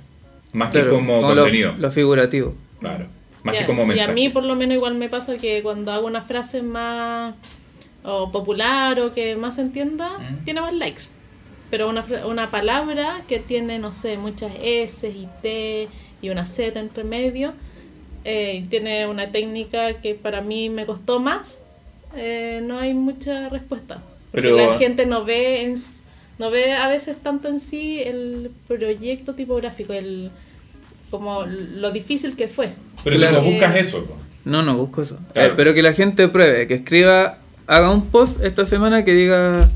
Más Claro, que como, lo- contenido. Lo, figurativo. Claro. Más Y que a- como y mensaje. a mí por lo menos igual me pasa que cuando hago una frase más o popular o que más se entienda, Mm. tiene más likes. Pero una, una palabra que tiene, no sé, muchas S y T y una Z entre medio, eh, tiene una técnica que para mí me costó más, eh, no hay mucha respuesta. Pero- la gente no ve, en no ve a veces tanto en sí el proyecto tipográfico, el como lo difícil que fue. Pero Claro. no buscas eso. No, no busco eso. Claro. Eh, pero que la gente pruebe, que escriba, haga un post esta semana que diga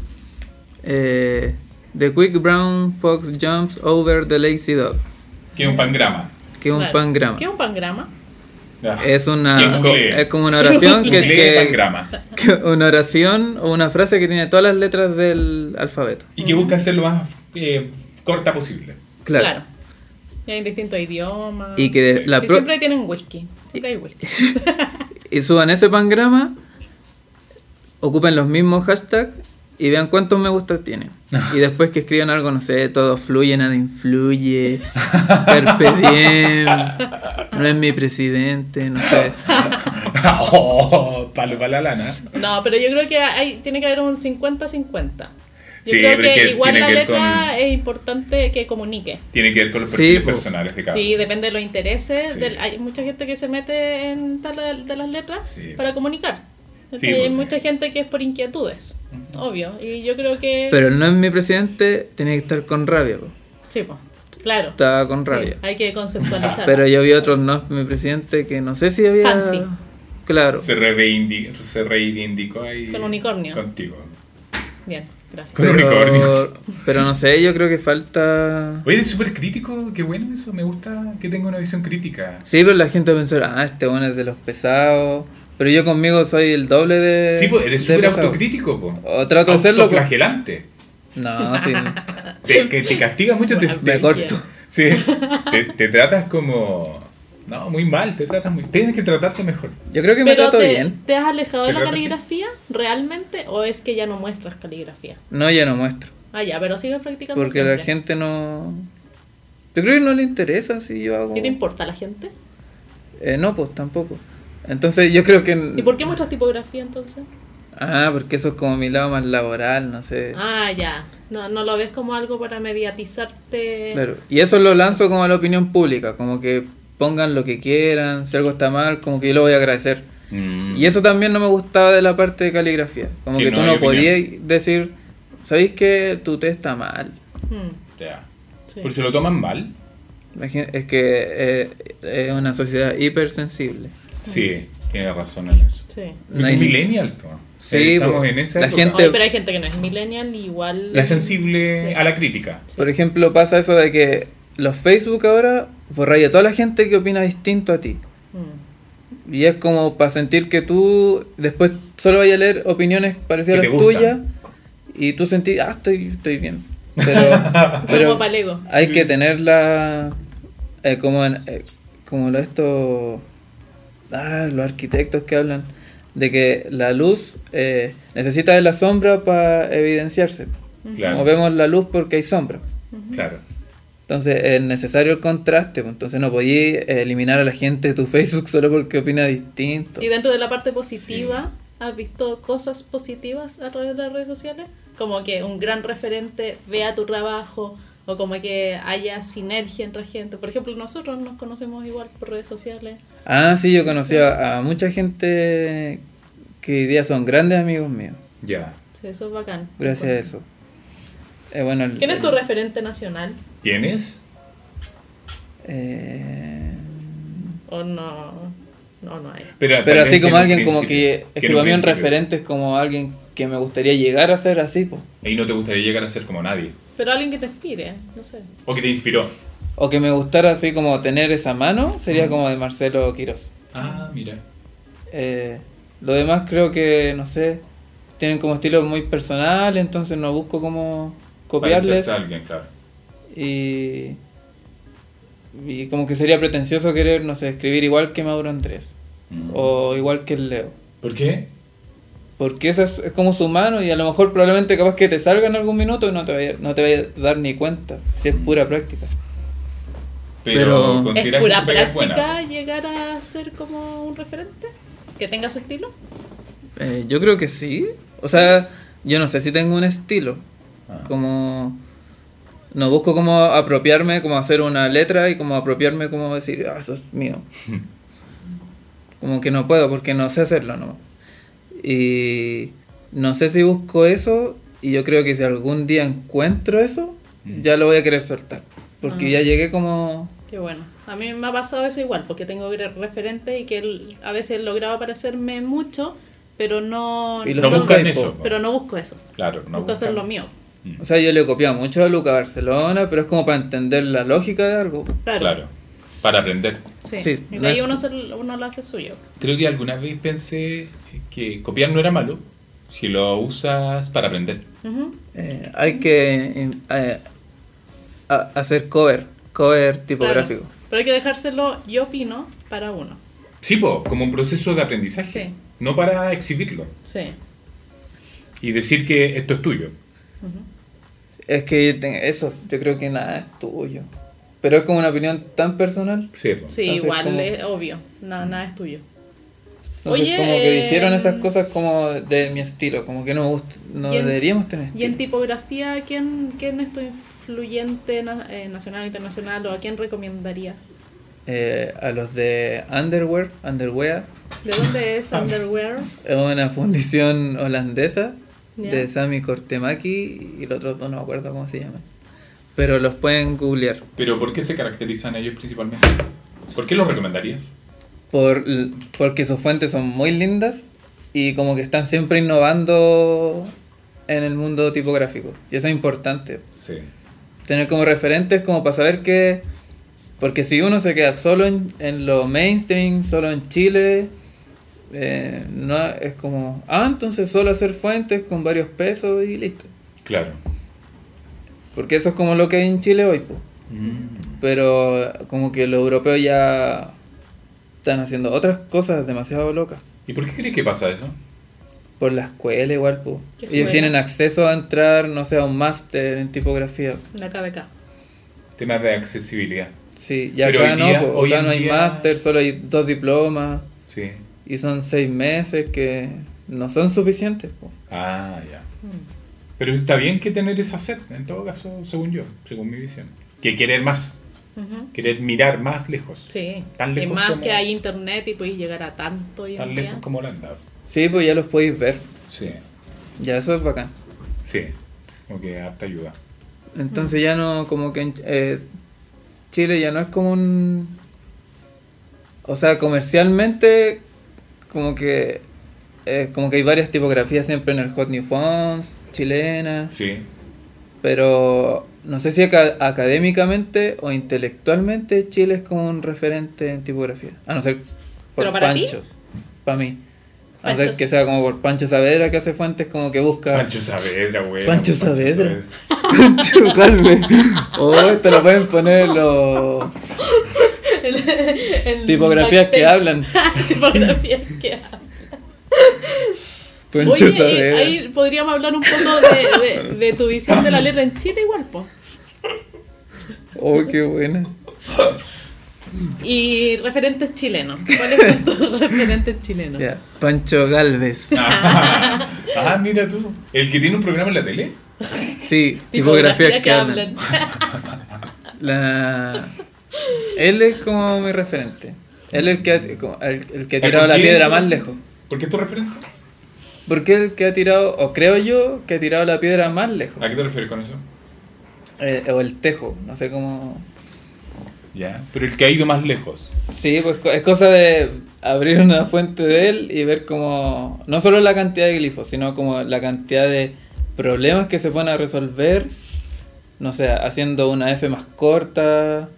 eh, The Quick Brown Fox jumps over the lazy dog. Que es un pangrama. Que un Claro. pangrama. ¿Qué es un pangrama? Es una es como una oración que, que- pangrama. que- una oración o una frase que tiene todas las letras del alfabeto. Y que busca ser lo más eh, corta posible. Claro. Y hay distintos idiomas. Y que Sí. la Y siempre tienen whisky. Siempre hay whisky. y suban ese pangrama, ocupen los mismos hashtags y vean cuántos me gusta tienen. Y después que escriban algo, no sé, todo fluye, nada influye, carpe diem, no es mi presidente, no sé. oh, palo para la lana. No, pero yo creo que hay, tiene que haber un 50-50. Yo Sí, creo que que igual la que letra con- es importante que comunique. Tiene que ver con los Sí, perfiles personales de cada Sí, depende de los intereses. Sí. del- hay mucha gente que se mete en tal de, de las letras Sí. para comunicar. Sí, hay pues, sí. mucha gente que es por inquietudes, obvio. Y yo creo que... Pero el no es mi presidente, tiene que estar con rabia. po. Sí, pues, claro. Estaba con Sí, rabia. hay que conceptualizar. Pero yo vi otros no es mi presidente que no sé si había... Fancy. Claro. Se, reivindi- se reivindicó ahí. Con unicornio. Contigo. Bien, gracias. Con unicornios. pero no sé, yo creo que falta... Oye, eres súper crítico. Qué bueno eso. Me gusta que tenga una visión crítica. Sí, pero la gente pensó, ah, este bueno es de los pesados. Pero yo conmigo soy el doble de... Sí, pues eres súper autocrítico, po. O trato de serlo. Autoflagelante. No, sí. Te, que te castiga mucho. te, Bueno, Me te- corto. Sí, te, te tratas como... No, muy mal, te tratas muy... Tienes que tratarte mejor. Yo creo que me Pero trato te, bien. ¿te has alejado de ¿Te la caligrafía realmente o es que ya no muestras caligrafía? No, ya no muestro. Ah, ya, pero sigues practicando Porque la gente no... Yo creo que no le interesa si yo hago... ¿Qué te importa a la gente? Eh, no, pues tampoco. Entonces yo creo que... ¿Y por qué muestras tipografía entonces? Ah, porque eso es como mi lado más laboral, no sé. Ah, ya. No, no lo ves como algo para mediatizarte. Claro. Y eso lo lanzo como a la opinión pública, como que pongan lo que quieran, si algo está mal, como que yo lo voy a agradecer. Y eso también no me gustaba de la parte de caligrafía, como Que que, no tú no opinión. podías decir, ¿sabéis que tu té está mal? Mm, Ya. sí. Por si lo toman mal. Es que eh, es una sociedad hipersensible. Sí, tienes razón en eso. Sí. No hay- millennial, po. Sí, Estamos po. en esa La época. gente- Oye, pero hay gente que no es millennial y igual... Es sensible Sí. a la crítica. Por ejemplo, pasa eso de que los Facebook ahora borráis a toda la gente que opina distinto a ti. Mm. Y es como para sentir que tú después solo vayas a leer opiniones parecidas a las tuyas y tú sentís, ah, estoy, estoy bien. Pero, Como pero hay Sí. que tenerla eh, como, en- eh, como lo esto, ah, los arquitectos que hablan de que la luz eh, necesita de la sombra para evidenciarse. Como Claro. vemos la luz porque hay sombra. Claro. Entonces es necesario el contraste, pues, entonces no podías eliminar a la gente de tu Facebook solo porque opina distinto. Y dentro de la parte positiva, ¿has visto cosas positivas a través de las redes sociales? Como que un gran referente vea tu trabajo o como que haya sinergia entre gente. Por ejemplo, nosotros nos conocemos igual por redes sociales. Ah, sí, yo conocí a, a mucha gente que hoy día son grandes amigos míos, Ya. Sí, eso es bacán. gracias a eso. Eh, bueno, el- ¿Quién es tu el- referente nacional? ¿Tienes? eh, ¿O no? No, no hay. Pero, así como alguien como que... Es que un para mí un principio. referente es como alguien que me gustaría llegar a ser así, pues. Y no te gustaría llegar a ser como nadie. Pero alguien que te inspire, no sé. O que te inspiró. O que me gustara así como tener esa mano, sería como de Marcelo Quiroz. Ah, mira. Eh, lo demás creo que, no sé, tienen como estilo muy personal, entonces no busco como copiarles. A alguien, claro. Y, y como que sería pretencioso querer, no sé, escribir igual que Mauro Andrés. Mm. O igual que el Leo. ¿Por qué? Porque esa es, es como su mano y a lo mejor probablemente capaz que te salga en algún minuto y no te vaya, no te vaya a dar ni cuenta. Si es pura práctica. Pero, Pero- ¿Es pura que es práctica llegar a ser como un referente? ¿Que tenga su estilo? Eh, yo creo que sí. O sea, yo no sé si tengo un estilo. Ah. Como... No busco como apropiarme, como hacer una letra y como apropiarme, como decir, ah, eso es mío. Como que no puedo porque no sé hacerlo, ¿no? Y no sé si busco eso y yo creo que si algún día encuentro eso, Mm. ya lo voy a querer soltar. Porque Ah. ya llegué como... Qué bueno. A mí me ha pasado eso igual, porque tengo re- referentes y que el- a veces he logrado parecerme mucho, pero no, Y lo No typo. eso. pero no busco eso. Claro, no busco hacer lo mío. Mm. O sea, yo le he copiado mucho a Luca Barcelona, pero es como para entender la lógica de algo. Claro. Claro. Para aprender. Sí. Sí, y no de ahí uno, se, uno lo hace suyo. Creo que alguna vez pensé que copiar no era malo si lo usas para aprender. Eh, hay que eh, a- hacer cover, cover tipográfico. Claro. Pero hay que dejárselo, yo opino, para uno. Sí, po, como un proceso de aprendizaje. Sí. No para exhibirlo Sí. y decir que esto es tuyo. Es que eso, yo creo que nada es tuyo. Pero es como una opinión tan personal. Sí, po. Sí, Entonces, igual como- es obvio. Nada, nada es tuyo. Entonces Oye, como que dijeron esas cosas como de mi estilo, como que no me gusta, no y en- deberíamos tener Y en estilo. tipografía, ¿quién, quién es tu influyente na- eh, nacional, internacional o a quién recomendarías? Eh, a los de Underwear, Underwear, ¿De dónde es. Underwear? es una fundición holandesa de Sami Kortemaki y los otros dos no me acuerdo cómo se llaman. Pero los pueden googlear. Pero ¿por qué se caracterizan ellos principalmente? ¿Por qué los recomendarías? por, porque sus fuentes son muy lindas y como que están siempre innovando en el mundo tipográfico. Y eso es importante. Sí. Tener como referentes como para saber que... Porque si uno se queda solo en, en lo mainstream, solo en Chile, eh, no es como... Ah, entonces solo hacer fuentes con varios pesos y listo. Claro. Porque eso es como lo que hay en Chile hoy. po. Pero como que los europeos ya están haciendo otras cosas demasiado locas. ¿Y por qué crees que pasa eso? Por la escuela igual, pues. ¿Qué Ellos tienen acceso a entrar, no sé, a un máster en tipografía. La KBK. Temas de accesibilidad. Sí, ya Pero acá hoy no, día- po, hoy acá en no hay día- máster, solo hay dos diplomas Sí. y son seis meses que no son suficientes. po. Ah, ya. Pero está bien que tener esa sed, en todo caso, según yo, según mi visión. Que querer más, Ujú. querer mirar más lejos. Sí. Tan y lejos más como- que hay internet y podéis llegar a tanto en Tan día. lejos como Holanda. Sí, pues ya los podéis ver. Sí, Ya eso es bacán. sí. Como que harta ayuda. Entonces ya no, como que en eh, Chile ya no es como un... O sea, comercialmente, como que... eh, como que hay varias tipografías siempre en el Hot New Fonts, chilenas, Sí. pero no sé si aca- académicamente o intelectualmente Chile es como un referente en tipografía. A no ser por ¿Pero para ti? Pancho, para mí. A no ser que sea como por Pancho Saavedra que hace fuentes como que busca... Pancho Saavedra, güey. Pancho Saavedra. Pancho Calve. Oh, esto lo pueden poner los El- el tipografías que hablan. tipografías que hablan. Oye, eh, ahí podríamos hablar un poco de, de- de tu visión de la letra en Chile igual, po. Oh, qué buena. Y referentes chilenos. ¿Cuáles son tus referentes chilenos? Pancho Galvez. Ah, ah, mira tú. El que tiene un programa en la tele. Sí, tipografías que, hablan. hablan. La... Él es como mi referente. Él es el que ha, el, el que ha ¿Por tirado la piedra más lejos. ¿Por qué es tu referente? Porque el que ha tirado, o creo yo, que ha tirado la piedra más lejos. ¿A qué te refieres con eso? Eh, o el tejo, no sé cómo... Ya. Pero el que ha ido más lejos. Sí, pues es cosa de abrir una fuente de él y ver como no solo la cantidad de glifos, sino como la cantidad de problemas que se van a resolver, no sé, haciendo una F más corta.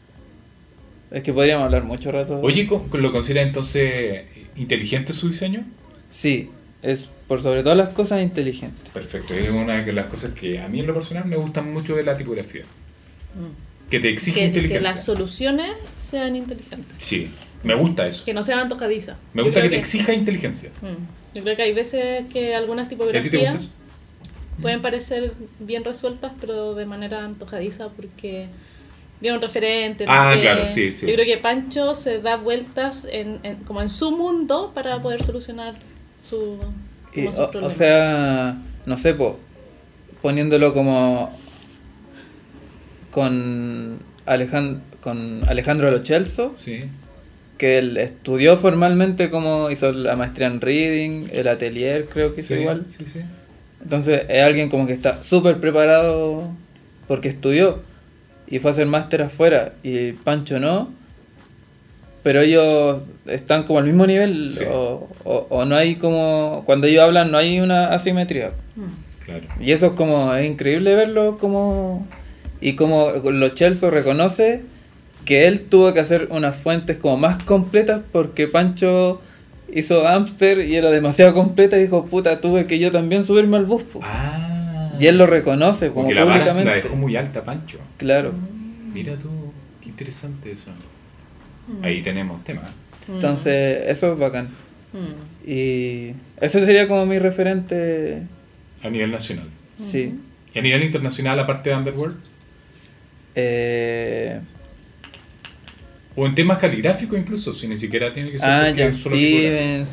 Es que podríamos hablar mucho rato. Oye, ¿co- ¿lo consideras entonces inteligente su diseño? Sí, es por sobre todas las cosas inteligente. Perfecto. Es una de las cosas que a mí en lo personal me gustan mucho de la tipografía. Mm. Que te exige Que, que inteligencia. las soluciones sean inteligentes. Sí, me gusta eso. Que no sean antojadizas. Me gusta que te exija inteligencia. Mm. Yo creo que hay veces que algunas ¿Y a ti te gusta tipografías pueden parecer bien resueltas, pero de manera antojadiza porque viene un referente. Ah, claro, sí, sí. Yo creo que Pancho se da vueltas en, en- como en su mundo para poder solucionar su, Y, o, o sea, no sé, po, poniéndolo como con, Alejand con Alejandro Lo Celso, Sí. que él estudió formalmente como hizo la maestría en reading, el atelier creo que hizo sí, igual. Sí, sí. Entonces es alguien como que está súper preparado porque estudió y fue a hacer máster afuera y Pancho no. Pero ellos están como al mismo nivel Sí. o, o- o no hay como... Cuando ellos hablan no hay una asimetría. Mm. Claro. Y eso es como... Es increíble verlo como... Y como los Chelsea reconoce que él tuvo que hacer unas fuentes como más completas porque Pancho hizo Amster y era demasiado completa y dijo, puta, tuve que yo también subirme al bus. po". Ah. Y él lo reconoce como Porque la vara la públicamente. dejó muy alta, Pancho. Claro. Mira tú, qué interesante eso. Mm. Ahí tenemos tema. Mm. Entonces, eso es bacán. Mm. Y ese sería como mi referente. A nivel nacional. Sí. Y a nivel internacional, aparte de Underworld. Eh, O en temas caligráficos incluso, si ni siquiera tiene que ser ah, John solo Stevens.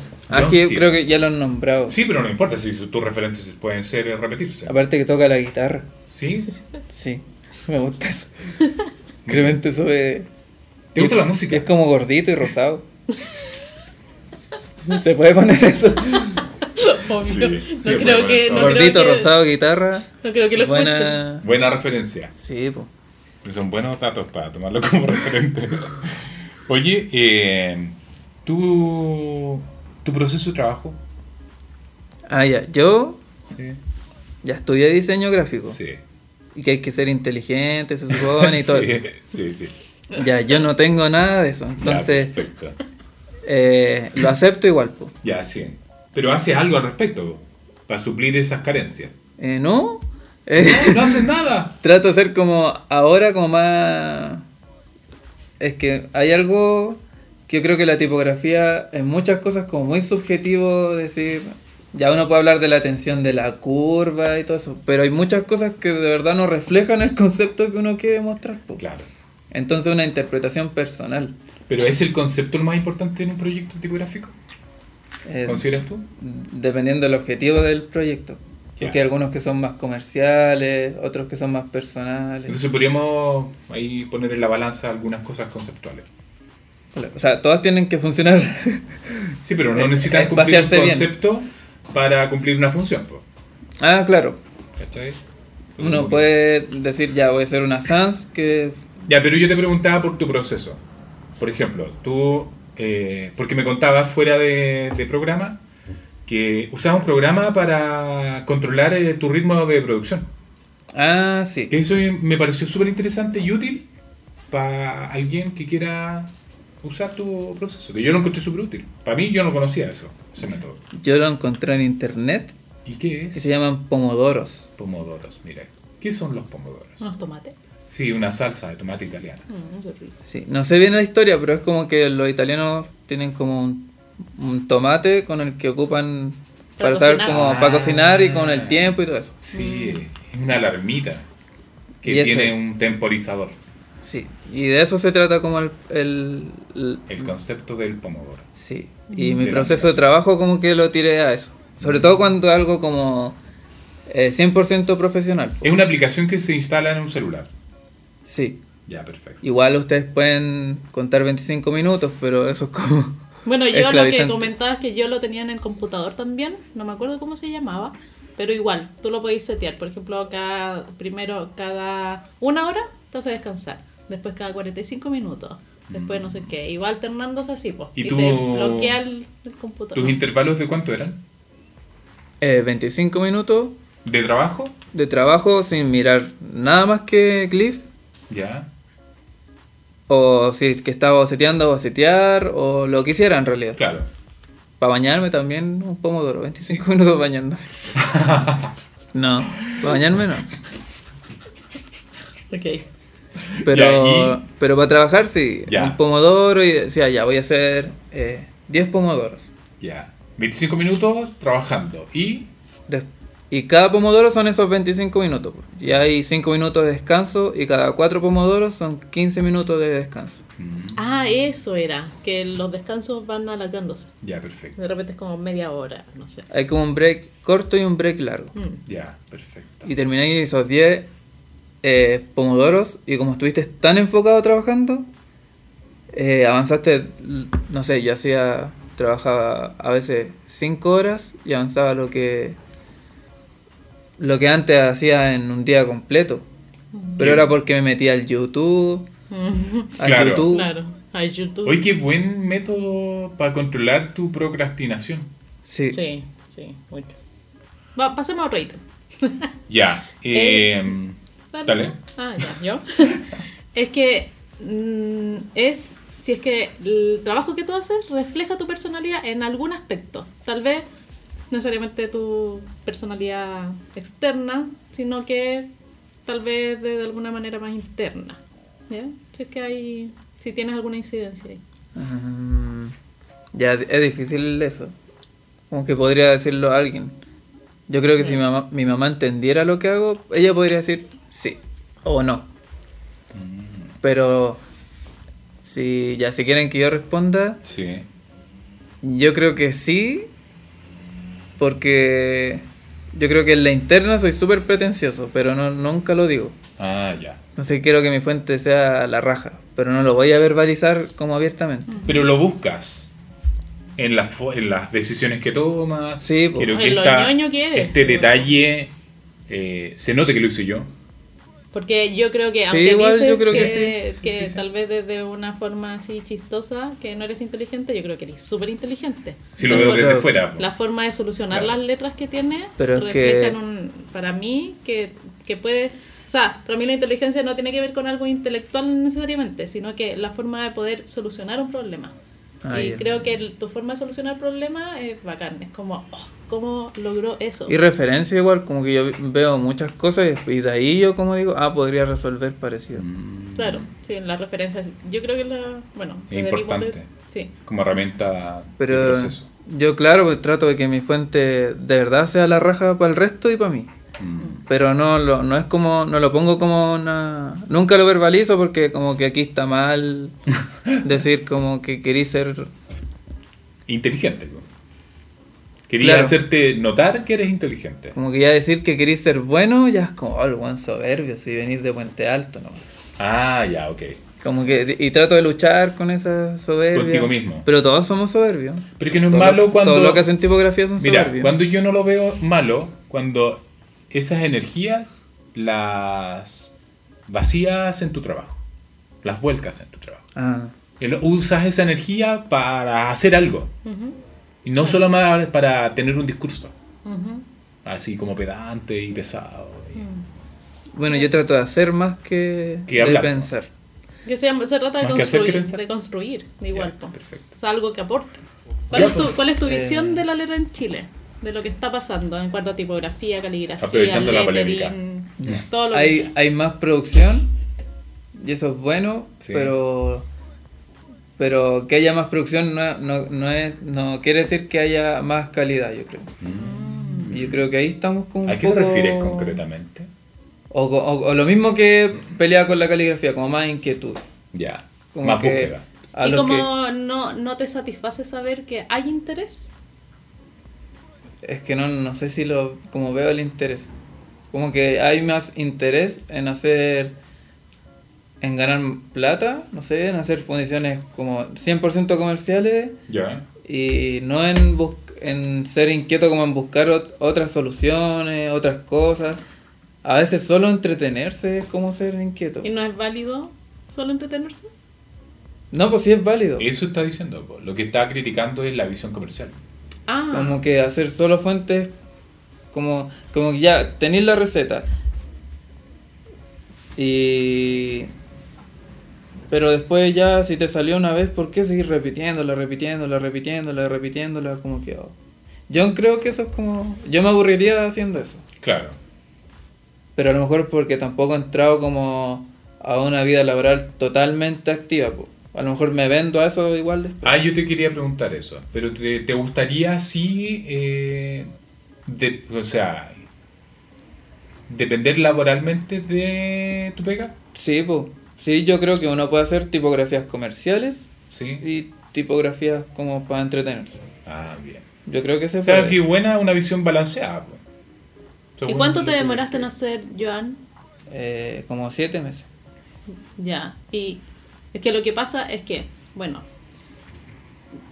creo que ya lo han nombrado. Sí, pero no importa si tus referentes pueden ser eh, repetirse. Aparte que toca la guitarra. ¿Sí? Sí, me gusta eso. Clemente Sobe. ¿Te gusta la música? Es como gordito y rosado. Se puede poner eso. Obvio. Sí, no sí, creo bueno, que. No gordito, creo que, rosado, guitarra. No creo que lo escuchen. Buena. Buena referencia. Sí, pues. Porque son buenos datos para tomarlo como referente. Oye, eh, Tu, tu proceso de trabajo. Ah, ya. Yo Sí. ya estudié diseño gráfico. Sí. Y que hay que ser inteligente, se supone, y todo sí, eso. Sí, sí. Ya, yo no tengo nada de eso. Ya, Entonces, perfecto. eh, lo acepto igual. po. Ya, sí. Pero hace algo al respecto para suplir esas carencias. Eh, ¿No? Eh, No haces nada. trato de ser como ahora, como más... Es que hay algo que yo creo que la tipografía en muchas cosas como muy subjetivo decir... Ya uno puede hablar de la tensión de la curva y todo eso, pero hay muchas cosas que de verdad no reflejan el concepto que uno quiere mostrar. po. Claro. Entonces una interpretación personal. Pero ¿es el concepto el más importante en un proyecto tipográfico? Eh, ¿Consideras tú? dependiendo del objetivo del proyecto. Ya. Porque hay algunos que son más comerciales, otros que son más personales. Entonces podríamos ahí poner en la balanza algunas cosas conceptuales. O sea, todas tienen que funcionar. Sí, pero no Eh, necesitas eh, cumplir un bien. concepto para cumplir una función. po. ah, claro. ¿Cachai? Uno puede decir, ya voy a hacer una sans que... Ya, pero yo te preguntaba por tu proceso. Por ejemplo, tú, eh, porque me contabas fuera de, de programa que usabas un programa para controlar eh, tu ritmo de producción. Ah, sí. Que eso me pareció súper interesante y útil para alguien que quiera usar tu proceso. Que yo lo encontré súper útil. Para mí yo no conocía eso, ese método. Yo lo encontré en internet ¿Y qué que es? se llaman pomodoros. Pomodoros, mira. ¿Qué son los pomodoros? Unos tomates. Sí, una salsa de tomate italiana. Mm. Sí, no sé bien la historia, pero es como que los italianos tienen como un, un tomate con el que ocupan Para para saber cocinar. como para cocinar y con Ah. el tiempo y todo eso. Sí, es una alarmita Y que eso tiene es. un temporizador. Sí, y de eso se trata como el... el- el- El concepto del pomodoro. sí, y mi De proceso de trabajo como que lo tiré a eso. Sobre todo cuando algo como eh, 100% profesional. Es una aplicación que se instala en un celular. Sí, Ya, perfecto. igual ustedes pueden contar 25 minutos, pero eso es como... Bueno, yo lo que comentaba es que yo lo tenía en el computador también, no me acuerdo cómo se llamaba, pero igual, tú lo podéis setear. Por ejemplo, cada primero cada una hora te hace descansar, después cada 45 minutos, después no sé qué, y va alternándose así, pues. ¿Y Y, tú- te bloquea el, el computador. ¿Tus intervalos de cuánto eran? eh, 25 minutos ¿De trabajo? de trabajo sin mirar nada más que Glyph. Ya. O si es que estaba boceteando, bocetear, o lo que hiciera en realidad. Claro. Para bañarme también un pomodoro, 25 minutos bañándome. no, para bañarme no. Ok. Pero, y- pero para trabajar sí, Ya. un pomodoro y decía, ya voy a hacer eh, 10 pomodoros. Ya. 25 minutos trabajando. Y. Des- y cada pomodoro son esos 25 minutos. pues. Y hay 5 minutos de descanso y cada 4 pomodoros son 15 minutos de descanso. Mm, Ah, eso era, que los descansos van alargándose. Ya, perfecto. De repente es como media hora, no sé. Hay como un break corto y un break largo. Mm. Ya, perfecto. Y termináis esos 10 eh, pomodoros y como estuviste tan enfocado trabajando, eh, avanzaste, no sé, yo hacía, trabajaba a veces 5 horas y avanzaba lo que lo que antes hacía en un día completo. Pero era porque me metía al YouTube, al Claro. YouTube. Claro, YouTube. Oye, qué buen método para controlar tu procrastinación. Sí. Sí, sí, mucho. Va, pasemos a otro ítem. Ya. eh, Dale. Ah, ya, yo. es que mm, es si es que el trabajo que tú haces refleja tu personalidad en algún aspecto. Tal vez necesariamente tu personalidad externa, sino que tal vez de, de alguna manera más interna. ¿Ya? Si es que hay, si tienes alguna incidencia ahí. Mm, ya es difícil eso. Como que podría decirlo a alguien. Yo creo que si mi mamá, mi mamá entendiera lo que hago, ella podría decir sí o no. Pero si ya si quieren que yo responda, Sí. yo creo que sí, porque yo creo que en la interna soy súper pretencioso, pero no, nunca lo digo. Ah, ya. No sé, quiero que mi fuente sea la raja, pero no lo voy a verbalizar como abiertamente. Pero lo buscas en las, fo- en las decisiones que tomas. Sí, po. Quiero Ay, que lo esta- ñoño que eres, este po. detalle eh, se note que lo hice yo. Porque yo creo que, Sí, aunque yo dices creo que, que sí. que Sí, sí, sí. tal vez desde una forma así chistosa, que no eres inteligente, yo creo que eres súper inteligente. Si lo veo desde fuera. La forma de solucionar Claro. las letras que tiene Pero reflejan un, para mí que, que puede... O sea, para mí la inteligencia no tiene que ver con algo intelectual necesariamente, sino que la forma de poder solucionar un problema. Ah, y creo que el- tu forma de solucionar problemas es bacán. Es como, oh, ¿cómo logró eso? Y referencia igual, como que yo veo muchas cosas y de ahí yo como digo, ah, podría resolver parecido. Mm. Claro, sí, en las referencias. Yo creo que la. Bueno, Es importante. de- Sí. Como herramienta de Pero proceso. yo claro, pues trato de que mi fuente de verdad sea la raja para el resto y para mí. Mm. Pero no lo, no es como, no lo pongo como una... Nunca lo verbalizo porque como que aquí está mal decir como que querí ser... Inteligente. ¿no? Quería Claro. hacerte notar que eres inteligente. Como que ya decir que querí ser bueno ya es como, oh, el buen soberbio, si venís de Puente Alto, ¿no? Ah, ya, ok. Como que, y trato de luchar con esa soberbia. Contigo mismo. Pero todos somos soberbios. Pero que no es Todo malo lo- cuando... Todo lo que hacen tipografía son Mira, soberbios. cuando yo no lo veo malo, cuando esas energías las vacías en tu trabajo, las vuelcas en tu trabajo. Ah, Usas esa energía para hacer algo. Ujú, Y no solo ma- para tener un discurso, así como pedante y pesado. y- Mm. bueno, yo trato de hacer más que, Que de hablar. pensar. Que se, se trata de Más que que construir, de construir, de igual. Ya, perfecto. O sea, algo que aporte. ¿Cuál, es, tu. ¿Cuál es tu Eh, visión de la letra en Chile? De lo que está pasando en cuanto a tipografía, caligrafía, Aprovechando la todo lo que Hay, sea. hay más producción y eso es bueno, Sí. pero pero que haya más producción no, no, no es no quiere decir que haya más calidad, yo creo. Mm. Yo creo que ahí estamos como un ¿A qué te refieres concretamente? O, o- o lo mismo que pelea con la caligrafía, como más inquietud. Ya, Como más que- búsqueda. a ¿Y que- como no, no te satisface saber que hay interés? Es que no, no sé si lo como veo el interés. Como que hay más interés en hacer en ganar plata, no sé, en hacer fundiciones como 100% comerciales Ya. y no en bus- en ser inquieto como en buscar ot- otras soluciones, otras cosas. A veces solo entretenerse es como ser inquieto. ¿Y no es válido solo entretenerse? No, pues sí es válido. Eso está diciendo. po. Lo que está criticando es la visión comercial. Ah, Como que hacer solo fuentes, como, como que ya tenéis la receta. Y. Pero después ya, si te salió una vez, ¿por qué seguir repitiéndola, repitiéndola, repitiéndola, repitiéndola? Como que. oh. Yo creo que eso es como. Yo me aburriría haciendo eso. Claro. Pero a lo mejor porque tampoco he entrado como a una vida laboral totalmente activa. po. A lo mejor me vendo a eso igual después. Ah, yo te quería preguntar eso. Pero ¿te, te gustaría sí, eh, de- o sea, depender laboralmente de tu pega? Sí, pues. Sí, yo creo que uno puede hacer tipografías comerciales Sí. y tipografías como para entretenerse. Ah, bien. Yo creo que se O sea, puede. que buena una visión balanceada. pues. ¿y cuánto te demoraste en hacer, Joan? Eh, como siete meses. Ya, y es que lo que pasa es que, bueno,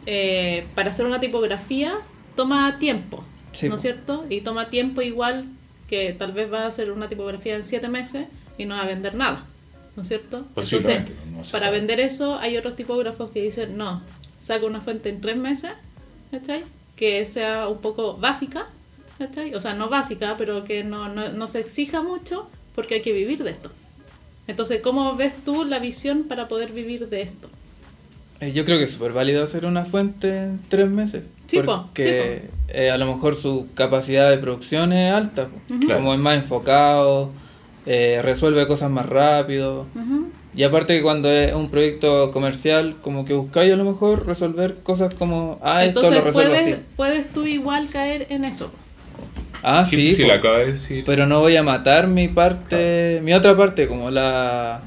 eh, para hacer una tipografía toma tiempo, Sí, ¿no es cierto? Y toma tiempo igual que tal vez va a hacer una tipografía en siete meses y no va a vender nada, ¿no es cierto? Entonces, Posiblemente, no- para sabe. vender eso hay otros tipógrafos que dicen, no, saca una fuente en tres meses, ¿cachai? Que sea un poco básica, ¿cachai? O sea, no básica, pero que no, no, no se exija mucho porque hay que vivir de esto. Entonces, ¿cómo ves tú la visión para poder vivir de esto? Eh, yo creo que es súper válido hacer una fuente en tres meses. Sí, po, porque eh, a lo mejor su capacidad de producción es alta. po. Como es más enfocado, eh, resuelve cosas más rápido. Y aparte que cuando es un proyecto comercial, como que buscáis a lo mejor resolver cosas como, ah, esto Entonces, lo resuelvo puedes, así. puedes tú igual caer en eso. Ah, Sí, sí, acaba de decir. pero no voy a matar mi parte, mi otra parte, como la,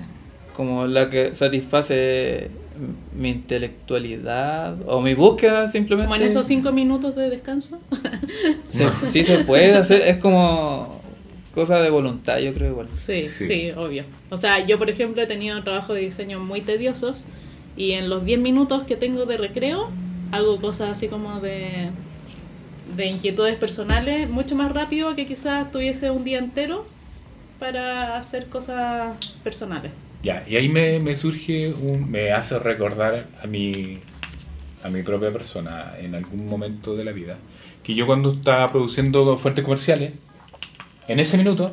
como la que satisface mi intelectualidad o mi búsqueda simplemente. Como en esos cinco minutos de descanso. Se- sí se puede hacer, es como cosa de voluntad, yo creo igual. Sí, Sí. sí, obvio. O sea, yo por ejemplo he tenido trabajos de diseño muy tediosos y en los 10 minutos que tengo de recreo hago cosas así como de, de inquietudes personales mucho más rápido que quizás tuviese un día entero para hacer cosas personales. Ya, y ahí me, me surge un. me hace recordar a mi. a mi propia persona en algún momento de la vida. Que yo cuando estaba produciendo fuentes comerciales, en ese minuto,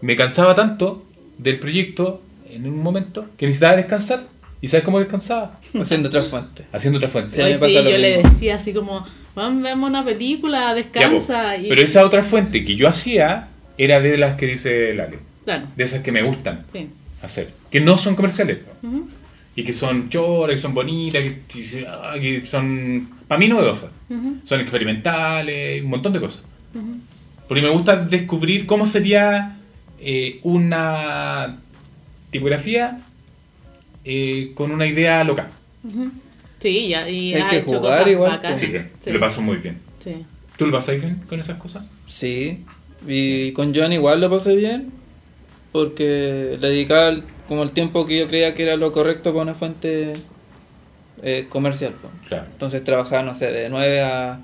me cansaba tanto del proyecto en un momento que necesitaba descansar. ¿Y sabes cómo descansaba? Haciendo otra fuente. Haciendo otra fuente. Sí, Hoy sí, yo le decía así como, vamos, vemos una película, Ya, descansa. y... Pero esa otra fuente que yo hacía era de las que dice Lale. Claro, De esas que me gustan sí. hacer. Que no son comerciales. po. Ujú, Y que son choras, que son bonitas, que, que- que son, para mí, novedosas. ujú, Son experimentales, un montón de cosas. Porque me gusta descubrir cómo sería eh, una tipografía eh, con una idea loca. Ujú. Sí, ya, y hay ha que hecho jugar cosas igual. Sí, Sí. lo paso muy bien. Sí. ¿Tú lo pasas bien con esas cosas? Sí, y con Joan igual lo pasé bien, porque le dedicaba el- como el tiempo que yo creía que era lo correcto para una fuente eh, comercial. Claro. Entonces trabajaba, no sé, de 9 a,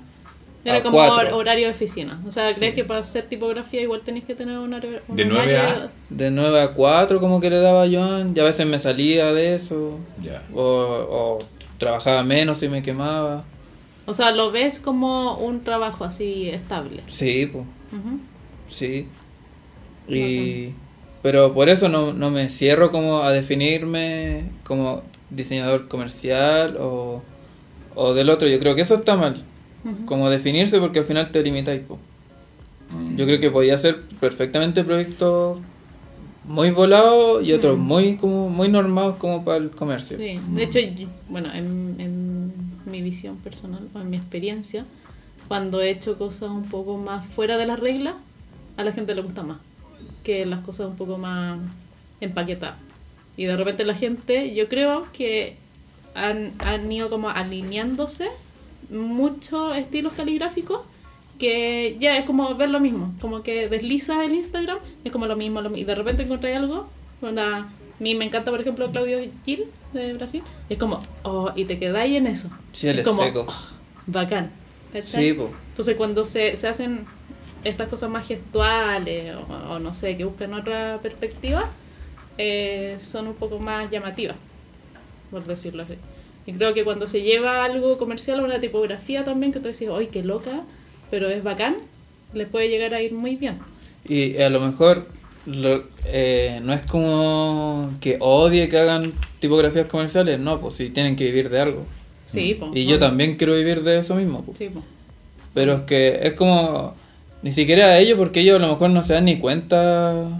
Era como 4. hor- horario de oficina. O sea, ¿crees que para hacer tipografía igual tenés que tener un horario? un De nueve a- horario- De 9 a 4 como que le daba a Joan, y a veces me salía de eso, o, o trabajaba menos y me quemaba. O sea, lo ves como un trabajo así estable. Sí, pues. Sí. Y, pero por eso no, no me cierro como a definirme como diseñador comercial o, o del otro. Yo creo que eso está mal. Como definirse porque al final te limitáis. po. Mm. Yo creo que podía hacer perfectamente proyectos muy volados y otros Mm. muy como muy normados como para el comercio. Sí, de hecho, yo- bueno, en, en mi visión personal o en mi experiencia, cuando he hecho cosas un poco más fuera de las reglas, a la gente le gusta más que las cosas un poco más empaquetadas. Y de repente la gente, yo creo que han, han ido como alineándose muchos estilos caligráficos que ya es como ver lo mismo, como que deslizas el Instagram, es como lo mismo, lo mi- y de repente encontré algo, onda, a mí me encanta por ejemplo Claudio Gil de Brasil, y es como, oh, y te quedáis en eso. Sí, él es como, seco. oh, bacán. Sí. Entonces cuando se, se hacen estas cosas más gestuales o, o no sé, que buscan otra perspectiva, eh, son un poco más llamativas, por decirlo así. Y creo que cuando se lleva algo comercial a una tipografía también, que tú decís, ¡ay, qué loca! Pero es bacán, le puede llegar a ir muy bien. Y a lo mejor lo- eh, no es como que odie que hagan tipografías comerciales, no, pues si tienen que vivir de algo. Sí, po, Y yo también quiero vivir de eso mismo. po. Sí. Pero es que es como. Ni siquiera ellos, porque ellos a lo mejor no se dan ni cuenta.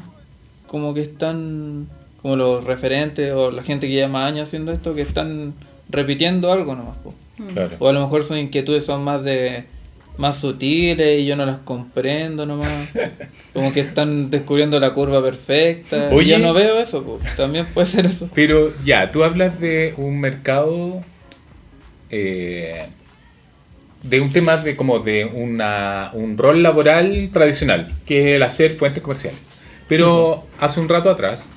Como que están. Como los referentes o la gente que lleva más años haciendo esto, que están repitiendo algo nomás. po. Mm. Claro. O a lo mejor sus inquietudes son más de. Más sutiles y yo no las comprendo nomás. Como que están descubriendo la curva perfecta. Oye. Y yo no veo eso, po. también puede ser eso. Pero ya, tú hablas de un mercado, eh, de un tema de como de una, un rol laboral tradicional, que es el hacer fuentes comerciales. Pero hace un rato atrás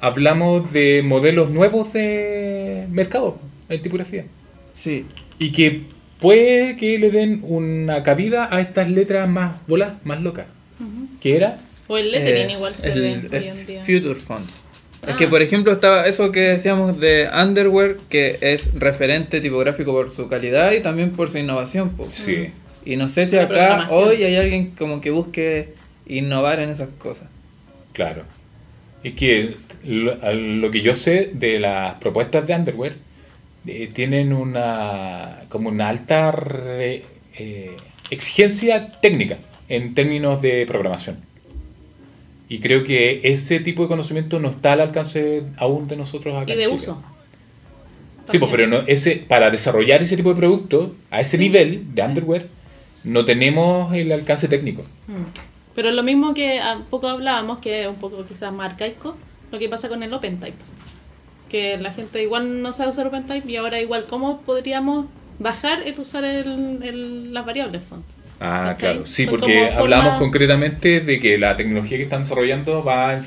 hablamos de modelos nuevos de mercado en tipografía. Sí. Y que puede que le den una cabida a estas letras más voladas, más locas. Ujú. Que era O el lettering Eh, igual se el- ve el hoy en día. Future Fonts. Es Ah. que, por ejemplo, estaba eso que decíamos de Underwear, que es referente tipográfico por su calidad y también por su innovación. po. Sí. Y no sé si La acá hoy hay alguien como que busque innovar en esas cosas. Claro. Es que lo, lo que yo sé de las propuestas de Underwear eh, tienen una como una alta re- eh, exigencia técnica en términos de programación. Y creo que ese tipo de conocimiento no está al alcance aún de nosotros acá. Y en de Chile. uso. Sí, pues, pero no, ese, para desarrollar ese tipo de producto a ese nivel de underwear no tenemos el alcance técnico. Mm. Pero lo mismo que a poco hablábamos, que es un poco quizás más arcaico, lo que pasa con el OpenType. Que la gente igual no sabe usar OpenType y ahora igual cómo podríamos bajar el usar el, el- las variables font. Ah, claro. Sí, Son porque hablamos concretamente de que la tecnología que están desarrollando va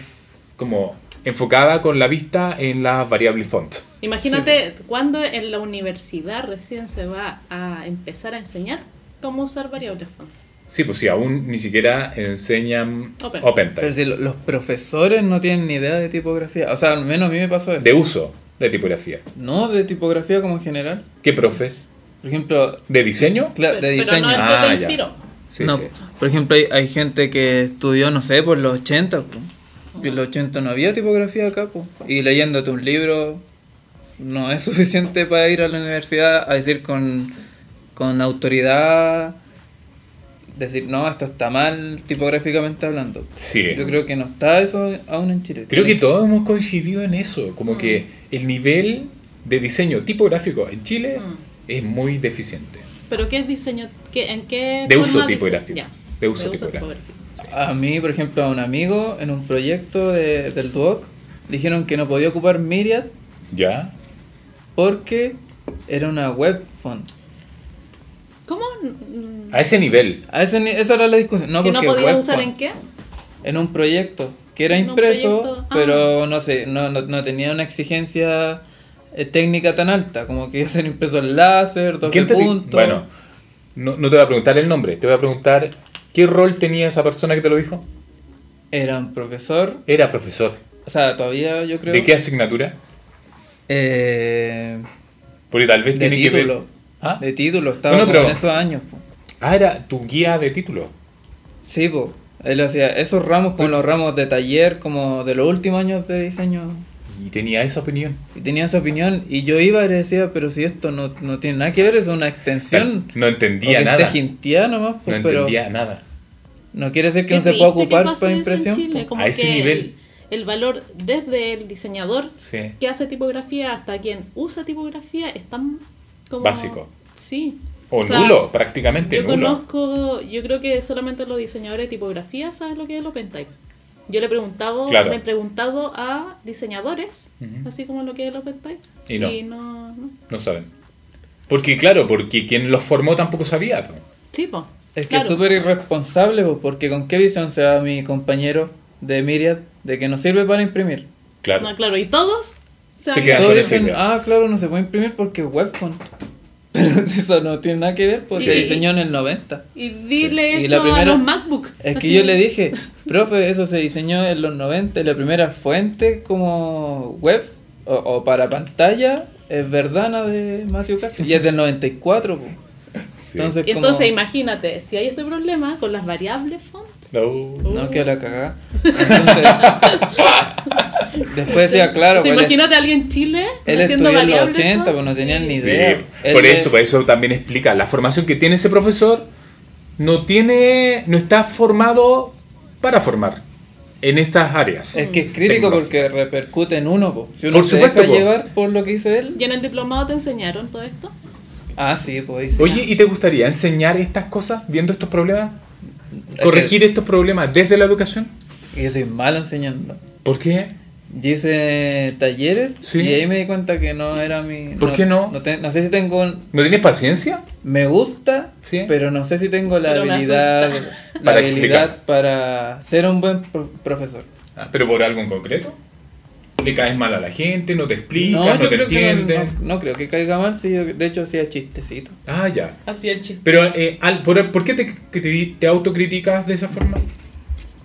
como enfocada con la vista en las variables font. Imagínate cuando en la universidad recién se va a empezar a enseñar cómo usar variables font. Sí, pues sí, aún ni siquiera enseñan Open. OpenType. Pero si lo- los profesores no tienen ni idea de tipografía. O sea, al menos a mí me pasó eso. De uso de tipografía. No, de tipografía como en general. ¿Qué profes? Por ejemplo, ¿De diseño? cla- de Pero diseño. no es Ah, te ya. inspiró. Sí, no, sí. por ejemplo, hay, hay gente que estudió, no sé, por los 80. po. Y en los 80 no había tipografía acá. po. Y leyéndote un libro no es suficiente para ir a la universidad a decir con, con autoridad, decir, no, esto está mal tipográficamente hablando. Sí. Yo creo que no está eso aún en Chile. Creo que todos hemos coincidido en eso, como que el nivel de diseño tipográfico en Chile Mm. es muy deficiente. ¿Pero qué es diseño? ¿Qué, ¿En qué De uso forma dise- tipográfico. Ya. De uso tipográfico. A mí, por ejemplo, a un amigo en un proyecto de- del Duoc, le dijeron que no podía ocupar Myriad ¿Ya? porque era una web font. ¿Cómo? A ese nivel. A ese ni- esa era la discusión. No, ¿Que no porque podía web usar en qué? En un proyecto que era impreso, proyecto, ah. pero no sé, no, no, no tenía una exigencia eh, técnica tan alta, como que iba a ser impreso en láser, 12 ¿Quién te di- puntos. Bueno, no, no te voy a preguntar el nombre, te voy a preguntar qué rol tenía esa persona que te lo dijo. Era un profesor, Era profesor. o sea, todavía yo creo. ¿De qué asignatura? Eh, Porque tal vez de tiene que título. ver. ¿Ah? De título, estaba Bueno, pero- en esos años. po. Ah, era tu guía de título. Sí, pues. Él hacía esos ramos como los ramos de taller, como de los últimos años de diseño. Y tenía esa opinión. Y tenía esa opinión. Y yo iba y le decía, pero si esto no, no tiene nada que ver, es una extensión. No O entendía nada. jinteada nomás, No pues, pero entendía nada. no quiere decir que no se pueda ocupar para impresión. Chile, pues. como A ese que nivel. El, el valor desde el diseñador Sí. que hace tipografía hasta quien usa tipografía es tan como... Básico. Sí. O, sea, nulo, prácticamente Yo nulo. conozco, yo creo que solamente los diseñadores de tipografía saben lo que es el OpenType. Yo le he preguntado, Claro. le he preguntado a diseñadores, así como lo que es el OpenType. Y no. no, no. No saben. Porque, claro, porque quien los formó tampoco sabía. Sí, po. Es que Claro. es súper irresponsable, porque con qué visión se va mi compañero de Miriad de que no sirve para imprimir. Claro. No, claro, y todos Se saben- quedan Todos con esa dicen, ah, claro, no se puede imprimir porque es web font. Pero eso no tiene nada que ver porque Sí. se diseñó en el 90. Y dile Sí. Y eso la primera- a los MacBook. Es que así. yo le dije, profe, eso se diseñó en los 90 y la primera fuente como web o, o para pantalla es Verdana de Matthew Castro y es del 94. po. Sí. Entonces, Y como- entonces imagínate, si hay este problema con las variables font, No. No, que la cagada. Entonces, después decía, claro, pues, imagínate a alguien en Chile él haciendo estudió en los variables 80, font. pues no tenían ni idea. Por eso, por eso también explica, la formación que tiene ese profesor no tiene, no está formado para formar en estas áreas. Es que es crítico porque repercute en uno, po. Si uno Por se supuesto, deja po. llevar por lo que hizo él. ¿Y en el diplomado te enseñaron todo esto? Ah, sí, pues. Oye, ¿y te gustaría enseñar estas cosas viendo estos problemas? Es ¿Corregir estos problemas desde la educación? que yo soy malo enseñando. ¿Por qué? Yo hice talleres Sí. y ahí me di cuenta que no era mi. ¿Por qué no? No, te- no sé si tengo. ¿No tienes paciencia? Me gusta, Sí. pero no sé si tengo la Pero habilidad. La Para habilidad explicar. para ser un buen pro- profesor. Ah, ¿Pero por algo en concreto? ¿Le caes mal a la gente? ¿No te explica? No, ¿No, yo te creo que no, entienden? no- no creo que caiga mal, sí, de hecho hacía chistecito. Ah, ya. El chiste. Pero, eh, al- ¿por, por qué te, que te, te autocriticas de esa forma?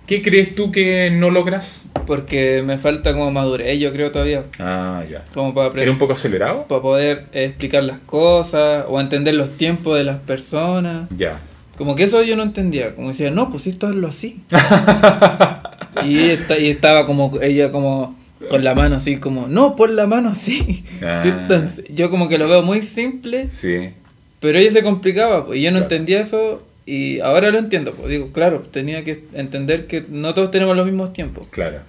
¿Qué crees tú que no logras? Porque me falta como madurez, yo creo todavía. Ah, ya. Como para ¿Era aprender. un poco acelerado? Para poder explicar las cosas o entender los tiempos de las personas. Ya. Como que eso yo no entendía. Como decía, no, pues esto es lo así. y, esta- y estaba como ella como con la mano así como, no, pon la mano así. Ah. Sí, yo como que lo veo muy simple, Sí. pero ella se complicaba. Pues, y yo no Claro. entendía eso y ahora lo entiendo. Pues digo, claro, tenía que entender que no todos tenemos los mismos tiempos. Claro.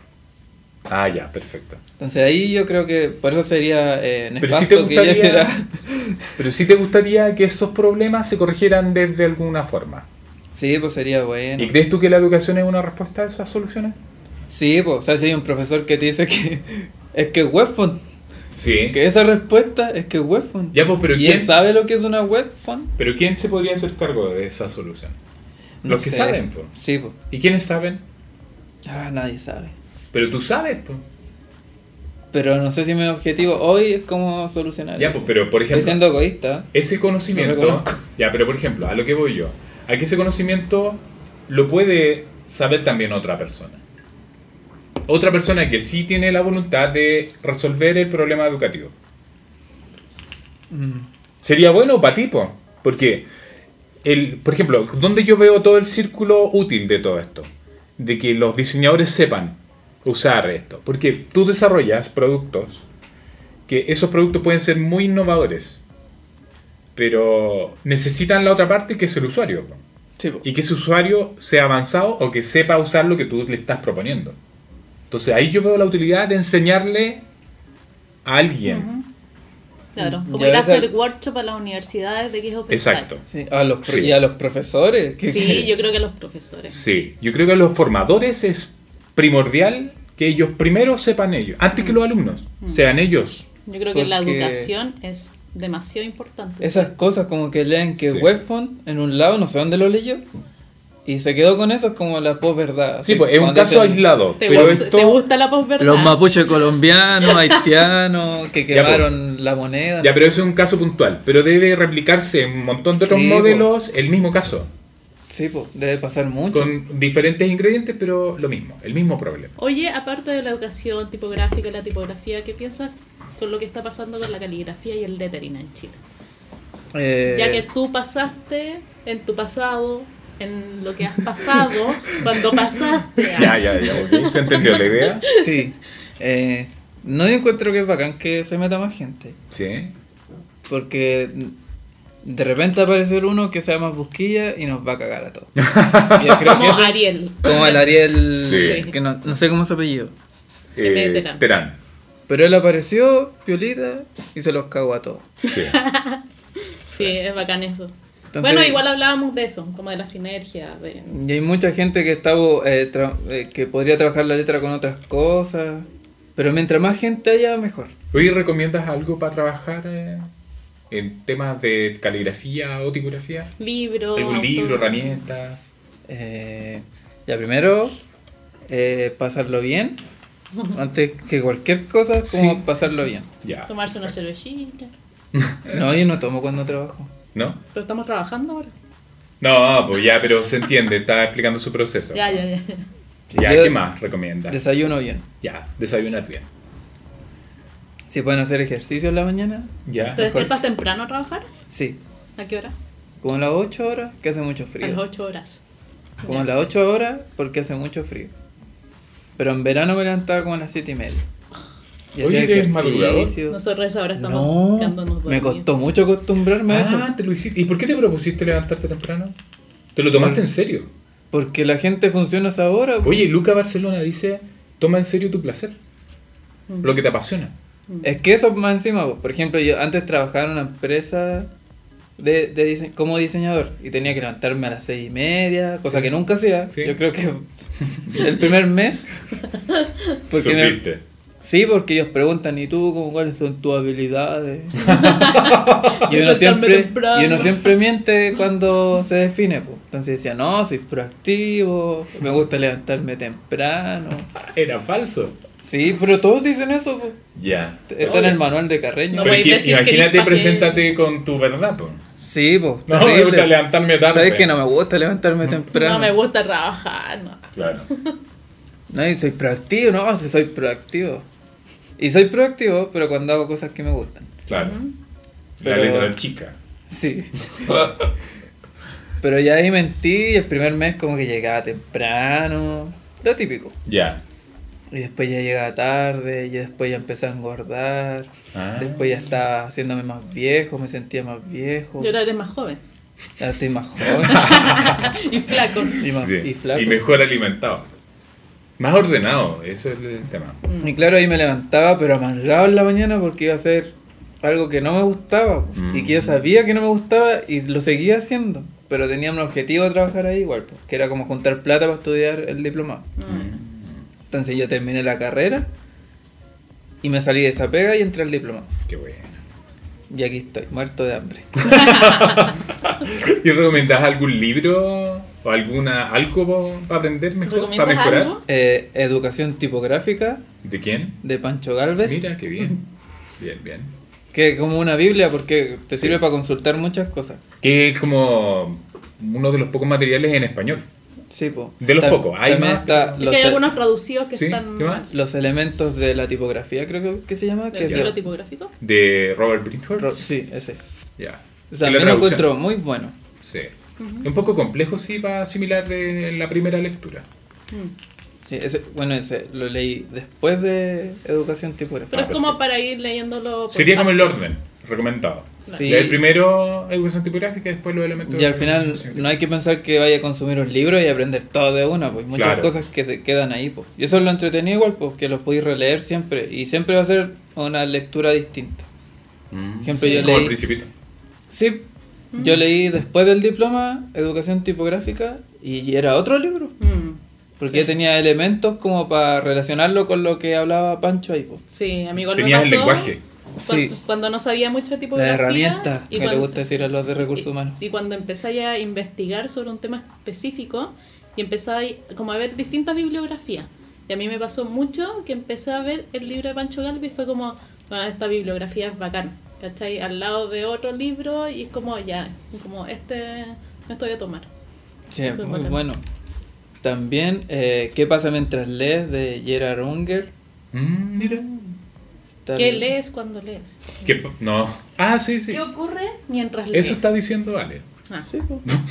Ah, ya, perfecto. Entonces ahí yo creo que por eso sería eh, Pero te que gustaría, hiciera... pero si te gustaría que esos problemas se corrigieran desde alguna forma. Sí, pues sería bueno. ¿Y crees tú que la educación es una respuesta a esas soluciones? Sí, pues, o sea, si hay un profesor que te dice que es que es Sí. que esa respuesta es que es webfont. Ya, pues, pero y ¿quién, él sabe lo que es una webfont. pero ¿quién se podría hacer cargo de esa solución? Los que sé. saben, pues. Sí, pues. ¿Y quiénes saben? Ah, nadie sabe. Pero tú sabes, pues. Pero no sé si mi objetivo hoy es cómo solucionar Ya, eso. pues, pero por Estoy ejemplo, siendo egoísta. ese conocimiento. Ya, pero por ejemplo, a lo que voy yo. a que ese conocimiento lo puede saber también otra persona. Otra persona que sí tiene la voluntad de resolver el problema educativo. Mm. Sería bueno para ti, po, porque, el, por ejemplo, ¿dónde yo veo todo el círculo útil de todo esto? De que los diseñadores sepan usar esto. Porque tú desarrollas productos que esos productos pueden ser muy innovadores, pero necesitan la otra parte que es el usuario. Sí. Y que ese usuario sea avanzado o que sepa usar lo que tú le estás proponiendo. Entonces ahí yo veo la utilidad de enseñarle a alguien. Claro, Mm, como ir a hacer workshop a las universidades de qué es. Exacto. Sí, a los pro- Sí. Y a los profesores. Sí, que- yo creo que a los profesores. Sí, yo creo que a los formadores es primordial que ellos primero sepan ellos, antes que los alumnos, sean ellos. Yo creo que la Porque- educación es demasiado importante. Esas cosas como que leen que Sí. webfont en un lado, no sé dónde lo leyó. Y se quedó con eso es como la posverdad. Sí, pues es un caso aislado, ¿Te, pero gusta, esto... te gusta la posverdad? Los mapuches colombianos, haitianos, que Ya, pues. quemaron la moneda. Ya, no pero sé. eso es un caso puntual, pero debe replicarse en un montón de otros Sí, modelos el mismo caso, Sí, pues, debe pasar mucho. con diferentes ingredientes, pero lo mismo, el mismo problema. Oye, aparte de la educación tipográfica y la tipografía, ¿qué piensas con lo que está pasando con la caligrafía y el lettering en Chile? Eh, Ya que tú pasaste en tu pasado, en lo que has pasado, cuando pasaste a... Ya, ya, ya, ¿se entendió la idea? Sí. Eh, no encuentro que es bacán que se meta más gente. Sí. Porque de repente va a aparecer uno que sea más busquilla y nos va a cagar a todos. Como eso- Ariel. Como el Ariel, Sí. que no, no sé cómo es su apellido. Eh, Terán. Terán. Pero él apareció, piolita, y se los cagó a todos. Sí. Sí, es bacán eso. Entonces- bueno, igual hablábamos de eso, como de la sinergia. De... Y hay mucha gente que está eh, tra- eh, que podría trabajar la letra con otras cosas. Pero mientras más gente haya, mejor. Oye, ¿recomiendas algo para trabajar eh, en temas de caligrafía o tipografía? Libro. ¿Algún autor- libro, herramienta? Eh, ya primero, eh, pasarlo bien. Antes que cualquier cosa, como Sí, pasarlo bien. Ya. Tomarse una cervecita. No, yo no tomo cuando trabajo. ¿No? Pero estamos trabajando ahora. No, pues ya, pero se entiende, está explicando su proceso. Ya, ya, ya. Ya, Yo ¿qué más recomiendas? Desayuno bien. Ya, desayunar bien. Si pueden hacer ejercicio en la mañana, Ya. ¿Te despiertas temprano a trabajar? sí. ¿A qué hora? Como a las 8 horas, que hace mucho A las frío. 8 horas. Como a las 8 horas, porque hace mucho frío. Pero en verano me levantaba como a las 7 y media. Oye, ¿eres madrugador? Nosotros ahora estamos No, me costó mucho acostumbrarme a eso. Ah, te lo hiciste. ¿Y por qué te propusiste levantarte temprano? ¿Te lo tomaste en serio? Porque la gente funciona a esa hora. po. Oye, Luca Barcelona dice, toma en serio tu placer, Mm. lo que te apasiona. Es que eso más encima, po. por ejemplo, yo antes trabajaba en una empresa de, de dise- como diseñador y tenía que levantarme a las seis y media, cosa Sí. que nunca hacía. Sí. Yo creo que el primer mes. Porque. Sí, porque ellos preguntan, ¿y tú cómo, cuáles son tus habilidades? y, uno siempre, y uno siempre miente cuando se define. po. Entonces decía, no, soy proactivo, me gusta levantarme temprano. Era falso. Sí, pero todos dicen eso. po. Ya. Está en el manual de Carreño. No imagínate, preséntate con tu verdad, pues. Sí, pues. No, me gusta levantarme tarde. ¿Sabes que no me gusta levantarme temprano? No me gusta trabajar. No. Claro. No, y soy proactivo, no, si soy proactivo. Y soy proactivo, pero cuando hago cosas que me gustan. Claro. La Pero- letra chica. Sí. Pero ya ahí mentí y el primer mes como que llegaba temprano. Lo típico. ya. Y después ya llegaba tarde, y después ya empecé a engordar. Ah. Después ya estaba haciéndome más viejo, me sentía más viejo. Yo ahora eres más joven. Ya estoy más joven y flaco. y, más, Sí. y flaco. Y mejor alimentado. Más ordenado, eso es el tema. Y claro, ahí me levantaba, pero amargado en la mañana porque iba a hacer algo que no me gustaba Mm. y que yo sabía que no me gustaba y lo seguía haciendo. Pero tenía un objetivo de trabajar ahí igual, pues, que era como juntar plata para estudiar el diplomado. Entonces yo terminé la carrera y me salí de esa pega y entré al diplomado. Qué bueno. Y aquí estoy, muerto de hambre. ¿Y recomendás algún libro o alguna algo para aprender mejor? ¿Para ¿Recomiendas mejorar? algo? Eh, educación tipográfica ¿De quién? de Pancho Galvez. Mira, qué bien. Bien, bien. Que es como una Biblia porque te sirve para consultar muchas cosas. Que es como uno de los pocos materiales en español. Sí, po. De los Tam- pocos, hay También más. está Es los, que hay algunos traducidos que Sí, están ¿qué más? mal. los elementos de la tipografía, creo que, que se llama. Que ¿Del es de- libro tipográfico? De Robert Bridgeford. Ro- sí, ese. Ya. O sea, me lo encuentro muy bueno. Sí. Un poco complejo, sí, para asimilar de la primera lectura. Mm. Sí, ese, bueno, ese lo leí después de educación tipográfica. Pero es como para ir leyéndolo. Sería como el orden, recomendado. Sí. Leer primero educación tipográfica y después los elementos. Y al final no hay que pensar que vaya a consumir un libro y aprender todo de una, pues muchas Claro. cosas que se quedan ahí, pues. Y eso es lo entretenido igual, pues que los podéis releer siempre y siempre va a ser una lectura distinta. Mm. Por ejemplo, Sí. yo Como el leí principito. Sí, yo leí después del diploma educación tipográfica y era otro libro, Mm. porque Sí. ya tenía elementos como para relacionarlo con lo que hablaba Pancho ahí, pues. Sí, amigo, Tenías el lenguaje. cu- Sí. Cuando no sabía mucho de La tipografía. herramienta y que le cuando- gusta decir a los de recursos humanos. Y cuando empecé ya a investigar sobre un tema específico y empecé a, como a ver distintas bibliografías. Y a mí me pasó mucho que empecé a ver el libro de Pancho Galvez y fue como, "Ah, esta bibliografía es bacán, ¿cachai? Al lado de otro libro y es como, ya, como este, esto voy a tomar. Sí, Eso es muy bacán. bueno. También, eh, ¿qué pasa mientras lees? de Gerard Unger. Mm, mira. Está ¿Qué lees cuando lees? ¿Qué no. Ah, sí, sí. ¿Qué ocurre mientras lees? Eso está diciendo Ale. Ah, Sí,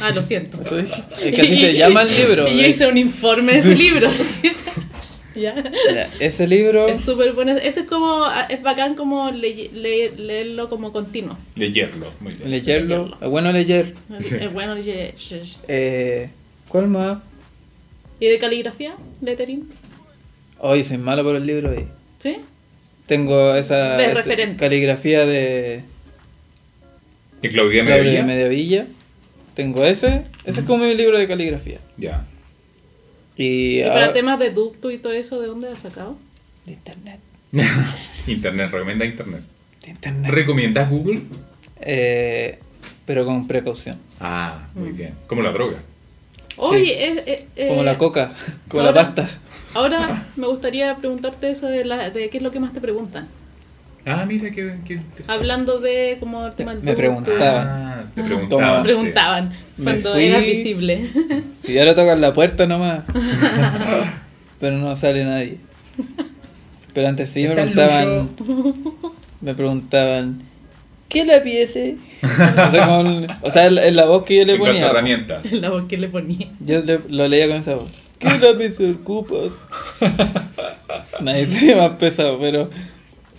ah, lo siento. Dije. Es que así se llama el libro. Y yo hice un informe de ese libro. sí. ¿Ya? Ya, Ese libro, Es súper bueno. Ese es como, es bacán como le- le- leerlo como continuo. Leerlo. Muy bien. leerlo, leerlo. es bueno leer. Es, Sí. es bueno. ye- Eh, ¿Cuál más? ¿Y de caligrafía? ¿Lettering? Hoy soy malo por el libro. eh. ¿Sí? Tengo esa, De caligrafía de ¿Y Claudia de Medellín? Mediavilla. Tengo ese. Ese es como mi libro de caligrafía. Ya. Y, ¿Y para ahora- temas de ducto y todo eso, de dónde has sacado? de internet. Internet, recomienda Internet. De internet. ¿Recomiendas Google? Eh, pero con precaución. Ah, muy Mm. bien. Como la droga. Oye, eh, eh, eh, Como la coca, como ahora- la pasta. Ahora me gustaría preguntarte eso de, la, de qué es lo que más te preguntan. Ah, mira qué, qué interesante. Hablando de como el tema del Me ducto. preguntaban. Ah, te preguntaban. sí. Preguntaban Me cuando fui- era visible. Si ahora tocan la puerta nomás. pero no sale nadie. Pero antes sí me ¿Está preguntaban. Me preguntaban. ¿Qué lápiz ese? o sea, con- o sea, en la- en la voz que yo le En ponía. herramientas. la voz que le ponía. Yo le- lo leía con esa voz. ¿Qué lápiz ocupas? Nadie sería más pesado, pero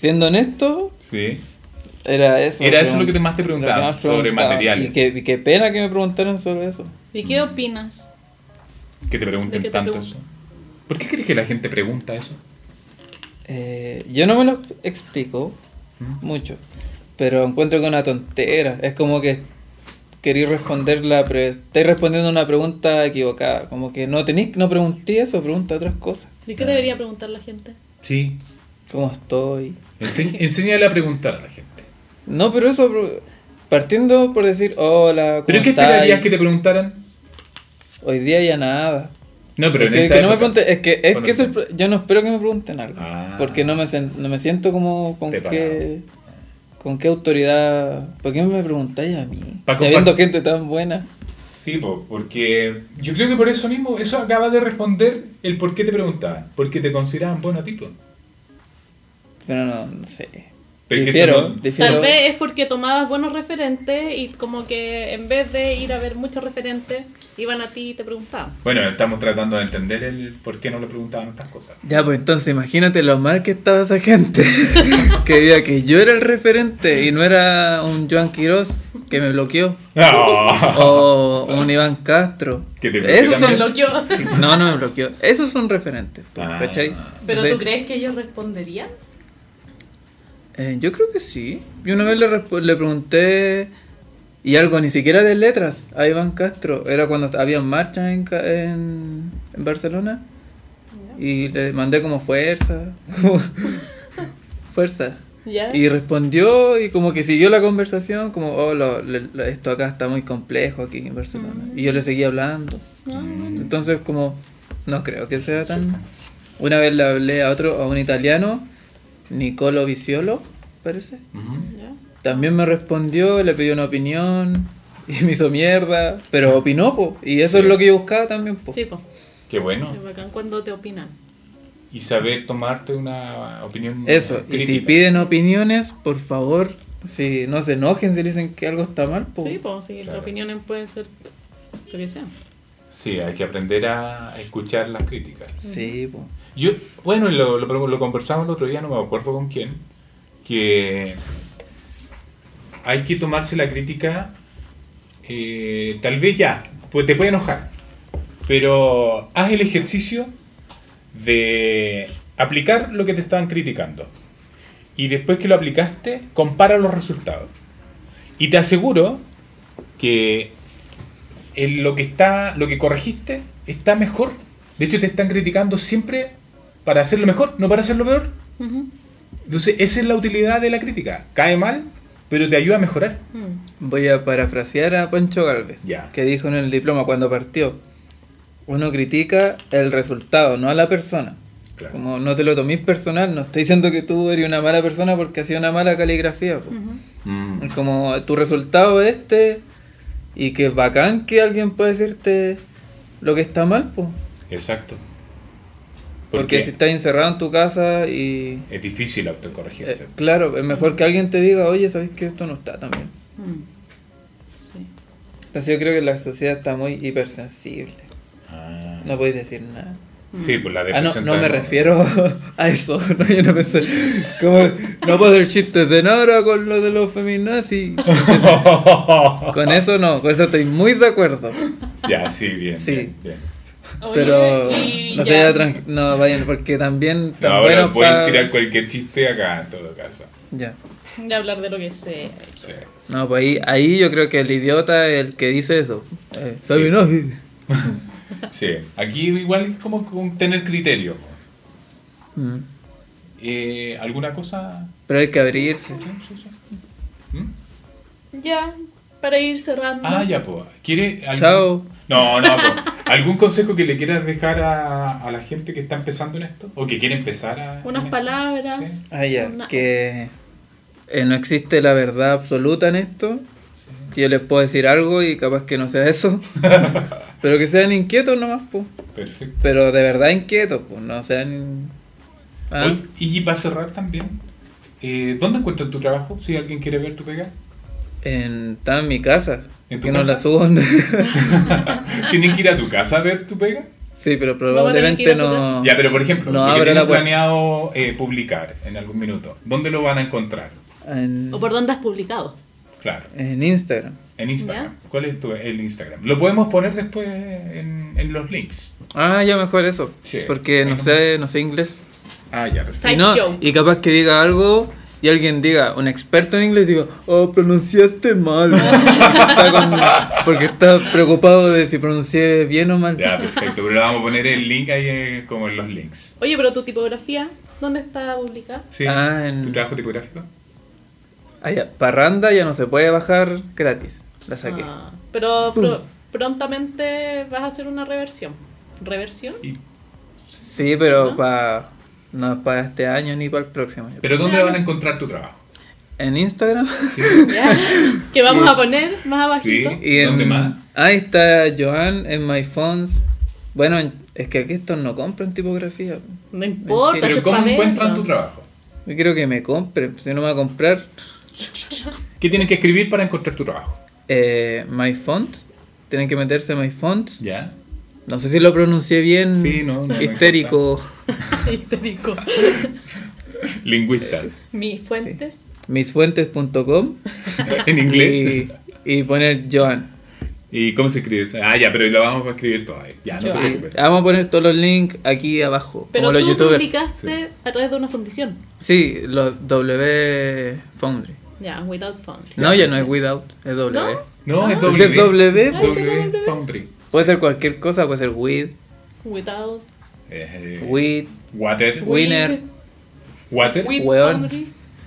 siendo honesto, Sí. era eso. Era eso lo que te- más te preguntaban, más sobre materiales. Y qué, y qué pena que me preguntaran sobre eso. ¿Y qué opinas? Que te pregunten ¿De qué te tanto eso. ¿Por qué crees que la gente pregunta eso? Eh, yo no me lo explico ¿Mm? mucho, pero encuentro que es una tontera. Es como que queréis responder la pre estáis respondiendo una pregunta equivocada. Como que no tenéis, no pregunté eso, pregunta otras cosas. ¿Y qué debería preguntar la gente? Sí. ¿Cómo estoy? Ense- enséñale a preguntar a la gente. No, pero eso, partiendo por decir, hola, ¿cómo ¿Pero qué esperarías que te preguntaran? Hoy día ya nada. No, pero en que, esa que no me pregunte, es que, es que es el yo no espero que me pregunten algo. Ah. Porque no me, sen- no me siento como con qué, con qué autoridad. ¿Por qué me preguntáis a mí? Compart- gente tan buena. Sí, po, porque yo creo que por eso mismo, eso acaba de responder el por qué te preguntaban. Porque te consideraban bueno a ti. Pero no, no sé. Pero es que difiero, no- difiero. Tal vez es porque tomabas buenos referentes y como que en vez de ir a ver muchos referentes, iban a ti y te preguntaban. Bueno, estamos tratando de entender el por qué no le preguntaban otras cosas. Ya, pues entonces imagínate lo mal que estaba esa gente. que veía que yo era el referente y no era un Joan Quiroz que me bloqueó. Ah. O un Iván Castro. Que te bloqueó Esos son. Bloqueó. No, no me bloqueó. Esos son referentes. pues, Ah. ¿Cachai? ¿Pero Entonces, tú crees que ellos responderían? Eh, yo creo que sí. Yo una vez le, le pregunté. Y algo ni siquiera de letras a Iván Castro. Era cuando había marchas en, en, en Barcelona. Y le mandé como fuerza. como fuerza. ¿Ya? Y respondió y como que siguió la conversación. Como, oh, lo- lo- esto acá está muy complejo aquí en Barcelona. Y yo le seguía hablando. Ah, Entonces, como, no creo que sea tan. Una vez le hablé a otro, a un italiano, Nicolo Viciolo, parece. ¿Ya? también me respondió, le pidió una opinión y me hizo mierda, pero opinó, po, y eso Sí. es lo que yo buscaba también, po. Sí, pues. Qué bueno. Es bacán cuando te opinan. Y saber tomarte una opinión. Eso, y si crítica. piden opiniones, por favor, si no se enojen si dicen que algo está mal, po. Sí, pues, sí, Claro. las opiniones pueden ser lo que sea. Sí, hay que aprender a escuchar las críticas. Sí, po. Yo, bueno, lo, lo, conversamos el otro día, no me acuerdo con quién, que hay que tomarse la crítica, eh, tal vez ya, pues te puede enojar, pero haz el ejercicio de aplicar lo que te estaban criticando. Y después que lo aplicaste, compara los resultados. Y te aseguro que lo que está, lo que corregiste está mejor. De hecho, te están criticando siempre para hacerlo mejor, no para hacerlo peor. Ujú. Entonces, esa es la utilidad de la crítica. Cae mal, pero te ayuda a mejorar. Mm. Voy a parafrasear a Pancho Galvez, Ya. que dijo en el diploma cuando partió. Uno critica el resultado, no a la persona. Claro. Como no te lo tomes personal, no estoy diciendo que tú eres una mala persona porque hacía una mala caligrafía. po. Como tu resultado es este y que es bacán que alguien pueda decirte lo que está mal, pues. Exacto. Porque si estás encerrado en tu casa y... es difícil eh, autocorregirse. claro, es mejor que alguien te diga, oye, ¿sabes que esto no está tan bien? Mm. Sí. Entonces yo creo que la sociedad está muy hipersensible. Ah. No podéis decir nada. Sí, pues la Ah, no, depresión no me refiero a eso. No, yo no pensé. Como, no puedo hacer chistes de nada con lo de los feminazis. Con eso no, con eso estoy muy de acuerdo. ya, sí, bien. Sí. bien, bien. Oye, Pero no se vaya tran- no vayan, porque también No, bueno pueden pa- tirar cualquier chiste acá, en todo caso. Ya. De hablar de lo que sea. Sí. No, pues ahí, ahí yo creo que el idiota es el que dice eso. Eh, Sí. feminazi. Sí, aquí igual es como con tener criterio. Mm. Eh, ¿Alguna cosa? Pero hay que abrirse. Sí, sí, sí. ¿Mm? Ya, para ir cerrando. Ah, ya, pues. ¿Quiere algún- Chao. No, no, po. ¿Algún consejo que le quieras dejar a, a la gente que está empezando en esto? ¿O que quiere empezar a...? Unas esto? palabras. Sí. Ah, ya, Una- que eh, no existe la verdad absoluta en esto. Que yo les puedo decir algo y capaz que no sea eso. pero que sean inquietos nomás, pues. Perfecto. Pero de verdad inquietos, pues. No sean. Ah, y para cerrar también, eh, ¿dónde encuentras tu trabajo? Si alguien quiere ver tu pega. en, estaba en mi casa. ¿En tu que no casa? la subo donde. ¿Tienen que ir a tu casa a ver tu pega? sí, pero probablemente no. Ya, pero por ejemplo, No lo que tienen la planeado eh, publicar en algún minuto, ¿dónde lo van a encontrar? En, ¿O por dónde has publicado? Claro, en Instagram. en Instagram. ¿Cuál es tu, el Instagram? Lo podemos poner después en, en los links. Ah, ya mejor eso. Sí. Porque no sé, no sé inglés. Ah, ya, perfecto. Y, no, y capaz que diga algo y alguien diga, un experto en inglés, diga, oh, pronunciaste mal. porque, está con- porque está preocupado de si pronuncié bien o mal. Ya, perfecto. Pero le vamos a poner el link ahí eh, como en los links. Oye, pero tu tipografía, ¿dónde está publicada? ¿Sí? Ah, en- ¿Tu trabajo tipográfico? Ah, ya, Parranda ya no se puede bajar gratis. La saqué. Ah, pero pro- prontamente vas a hacer una reversión. ¿Reversión? Y- Sí, pero ¿No? para no es para este año ni para el próximo. ¿Pero dónde van a encontrar tu trabajo? En Instagram ¿Sí? Que vamos Sí. a poner más abajito. Sí. y en... ¿Dónde más? Ahí está Joan en My Phones. Bueno, en- es que aquí estos no compran tipografía. No importa. Pero ¿Pero si es cómo encuentran tu trabajo? Yo quiero que me compre, si no me va a comprar. ¿Qué tienen que escribir para encontrar tu trabajo? Eh, My Fonts. Tienen que meterse en My Fonts. ¿Ya? No sé si lo pronuncié bien. Sí, no, no histérico. Histérico. Lingüistas. Mis fuentes. Misfuentes.com en inglés. y, y poner Joan. ¿Y cómo se escribe eso? Ah, ya, pero lo vamos a escribir todo ahí. Ya, no se Joan. Sí, preocupes. vamos a poner todos los links aquí abajo. Pero como los tú youtubers. publicaste a través de una fundición. Sí, los W Foundry. Ya, Without Fund. No, ya no es Without, es W. ¿No? No, es Ah. W. ¿Es W? Ah, W W. Foundry. Puede ser cualquier cosa, puede ser With, Without. Eh, With, Water. Winner. Water. With Weón.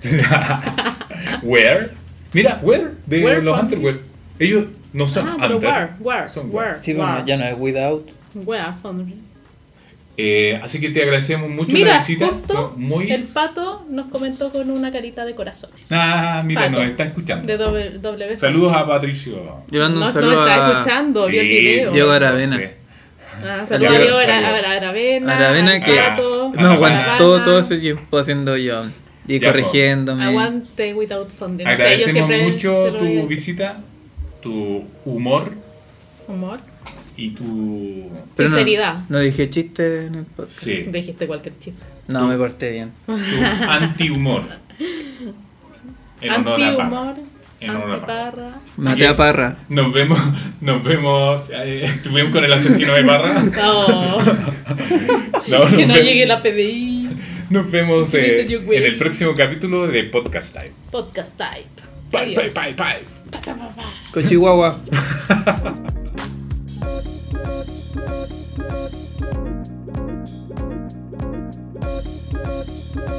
Where. Mira, Where de Where los. Underwear. Ellos no son Ah, pero under. where, where, Son where, Sí, where. bueno, ya no es Without. Where Foundry. Eh, así que te agradecemos mucho la Mira, visita. justo muy. el pato nos comentó con una carita de corazones. Ah, mira, Pato. nos está escuchando. De doble, W. Saludos a Patricio. Yo mando un No, saludo no está a escuchando, vio el Sí, video. sí, Diego Aravena. sé. Ah, saludos a Diego Aravena. Aravena que Pato, me Ah, aguantó Aravena. todo ese tiempo haciendo yo y Ya, corrigiéndome. Aguante without funding. No yo Agradecemos siempre mucho se lo voy a tu visita, tu humor Humor. Y tu. Pero no- Sinceridad. No, dije chiste en el podcast. Sí, Dijiste cualquier chiste. No, me porté bien. tu anti-humor. En honor a Parra. Antihumor. En honor a Antiparra. Así Maté que- a Parra. Nos vemos, nos vemos. eh, estuvimos con el asesino de Parra. No, No, nos que no vemos- llegue la PDI. Nos vemos eh, en el próximo capítulo de Podcast Time. Podcast type. Bye, bye, bye, bye. Pa, pa, pa, pa. Cochihuahua. Thank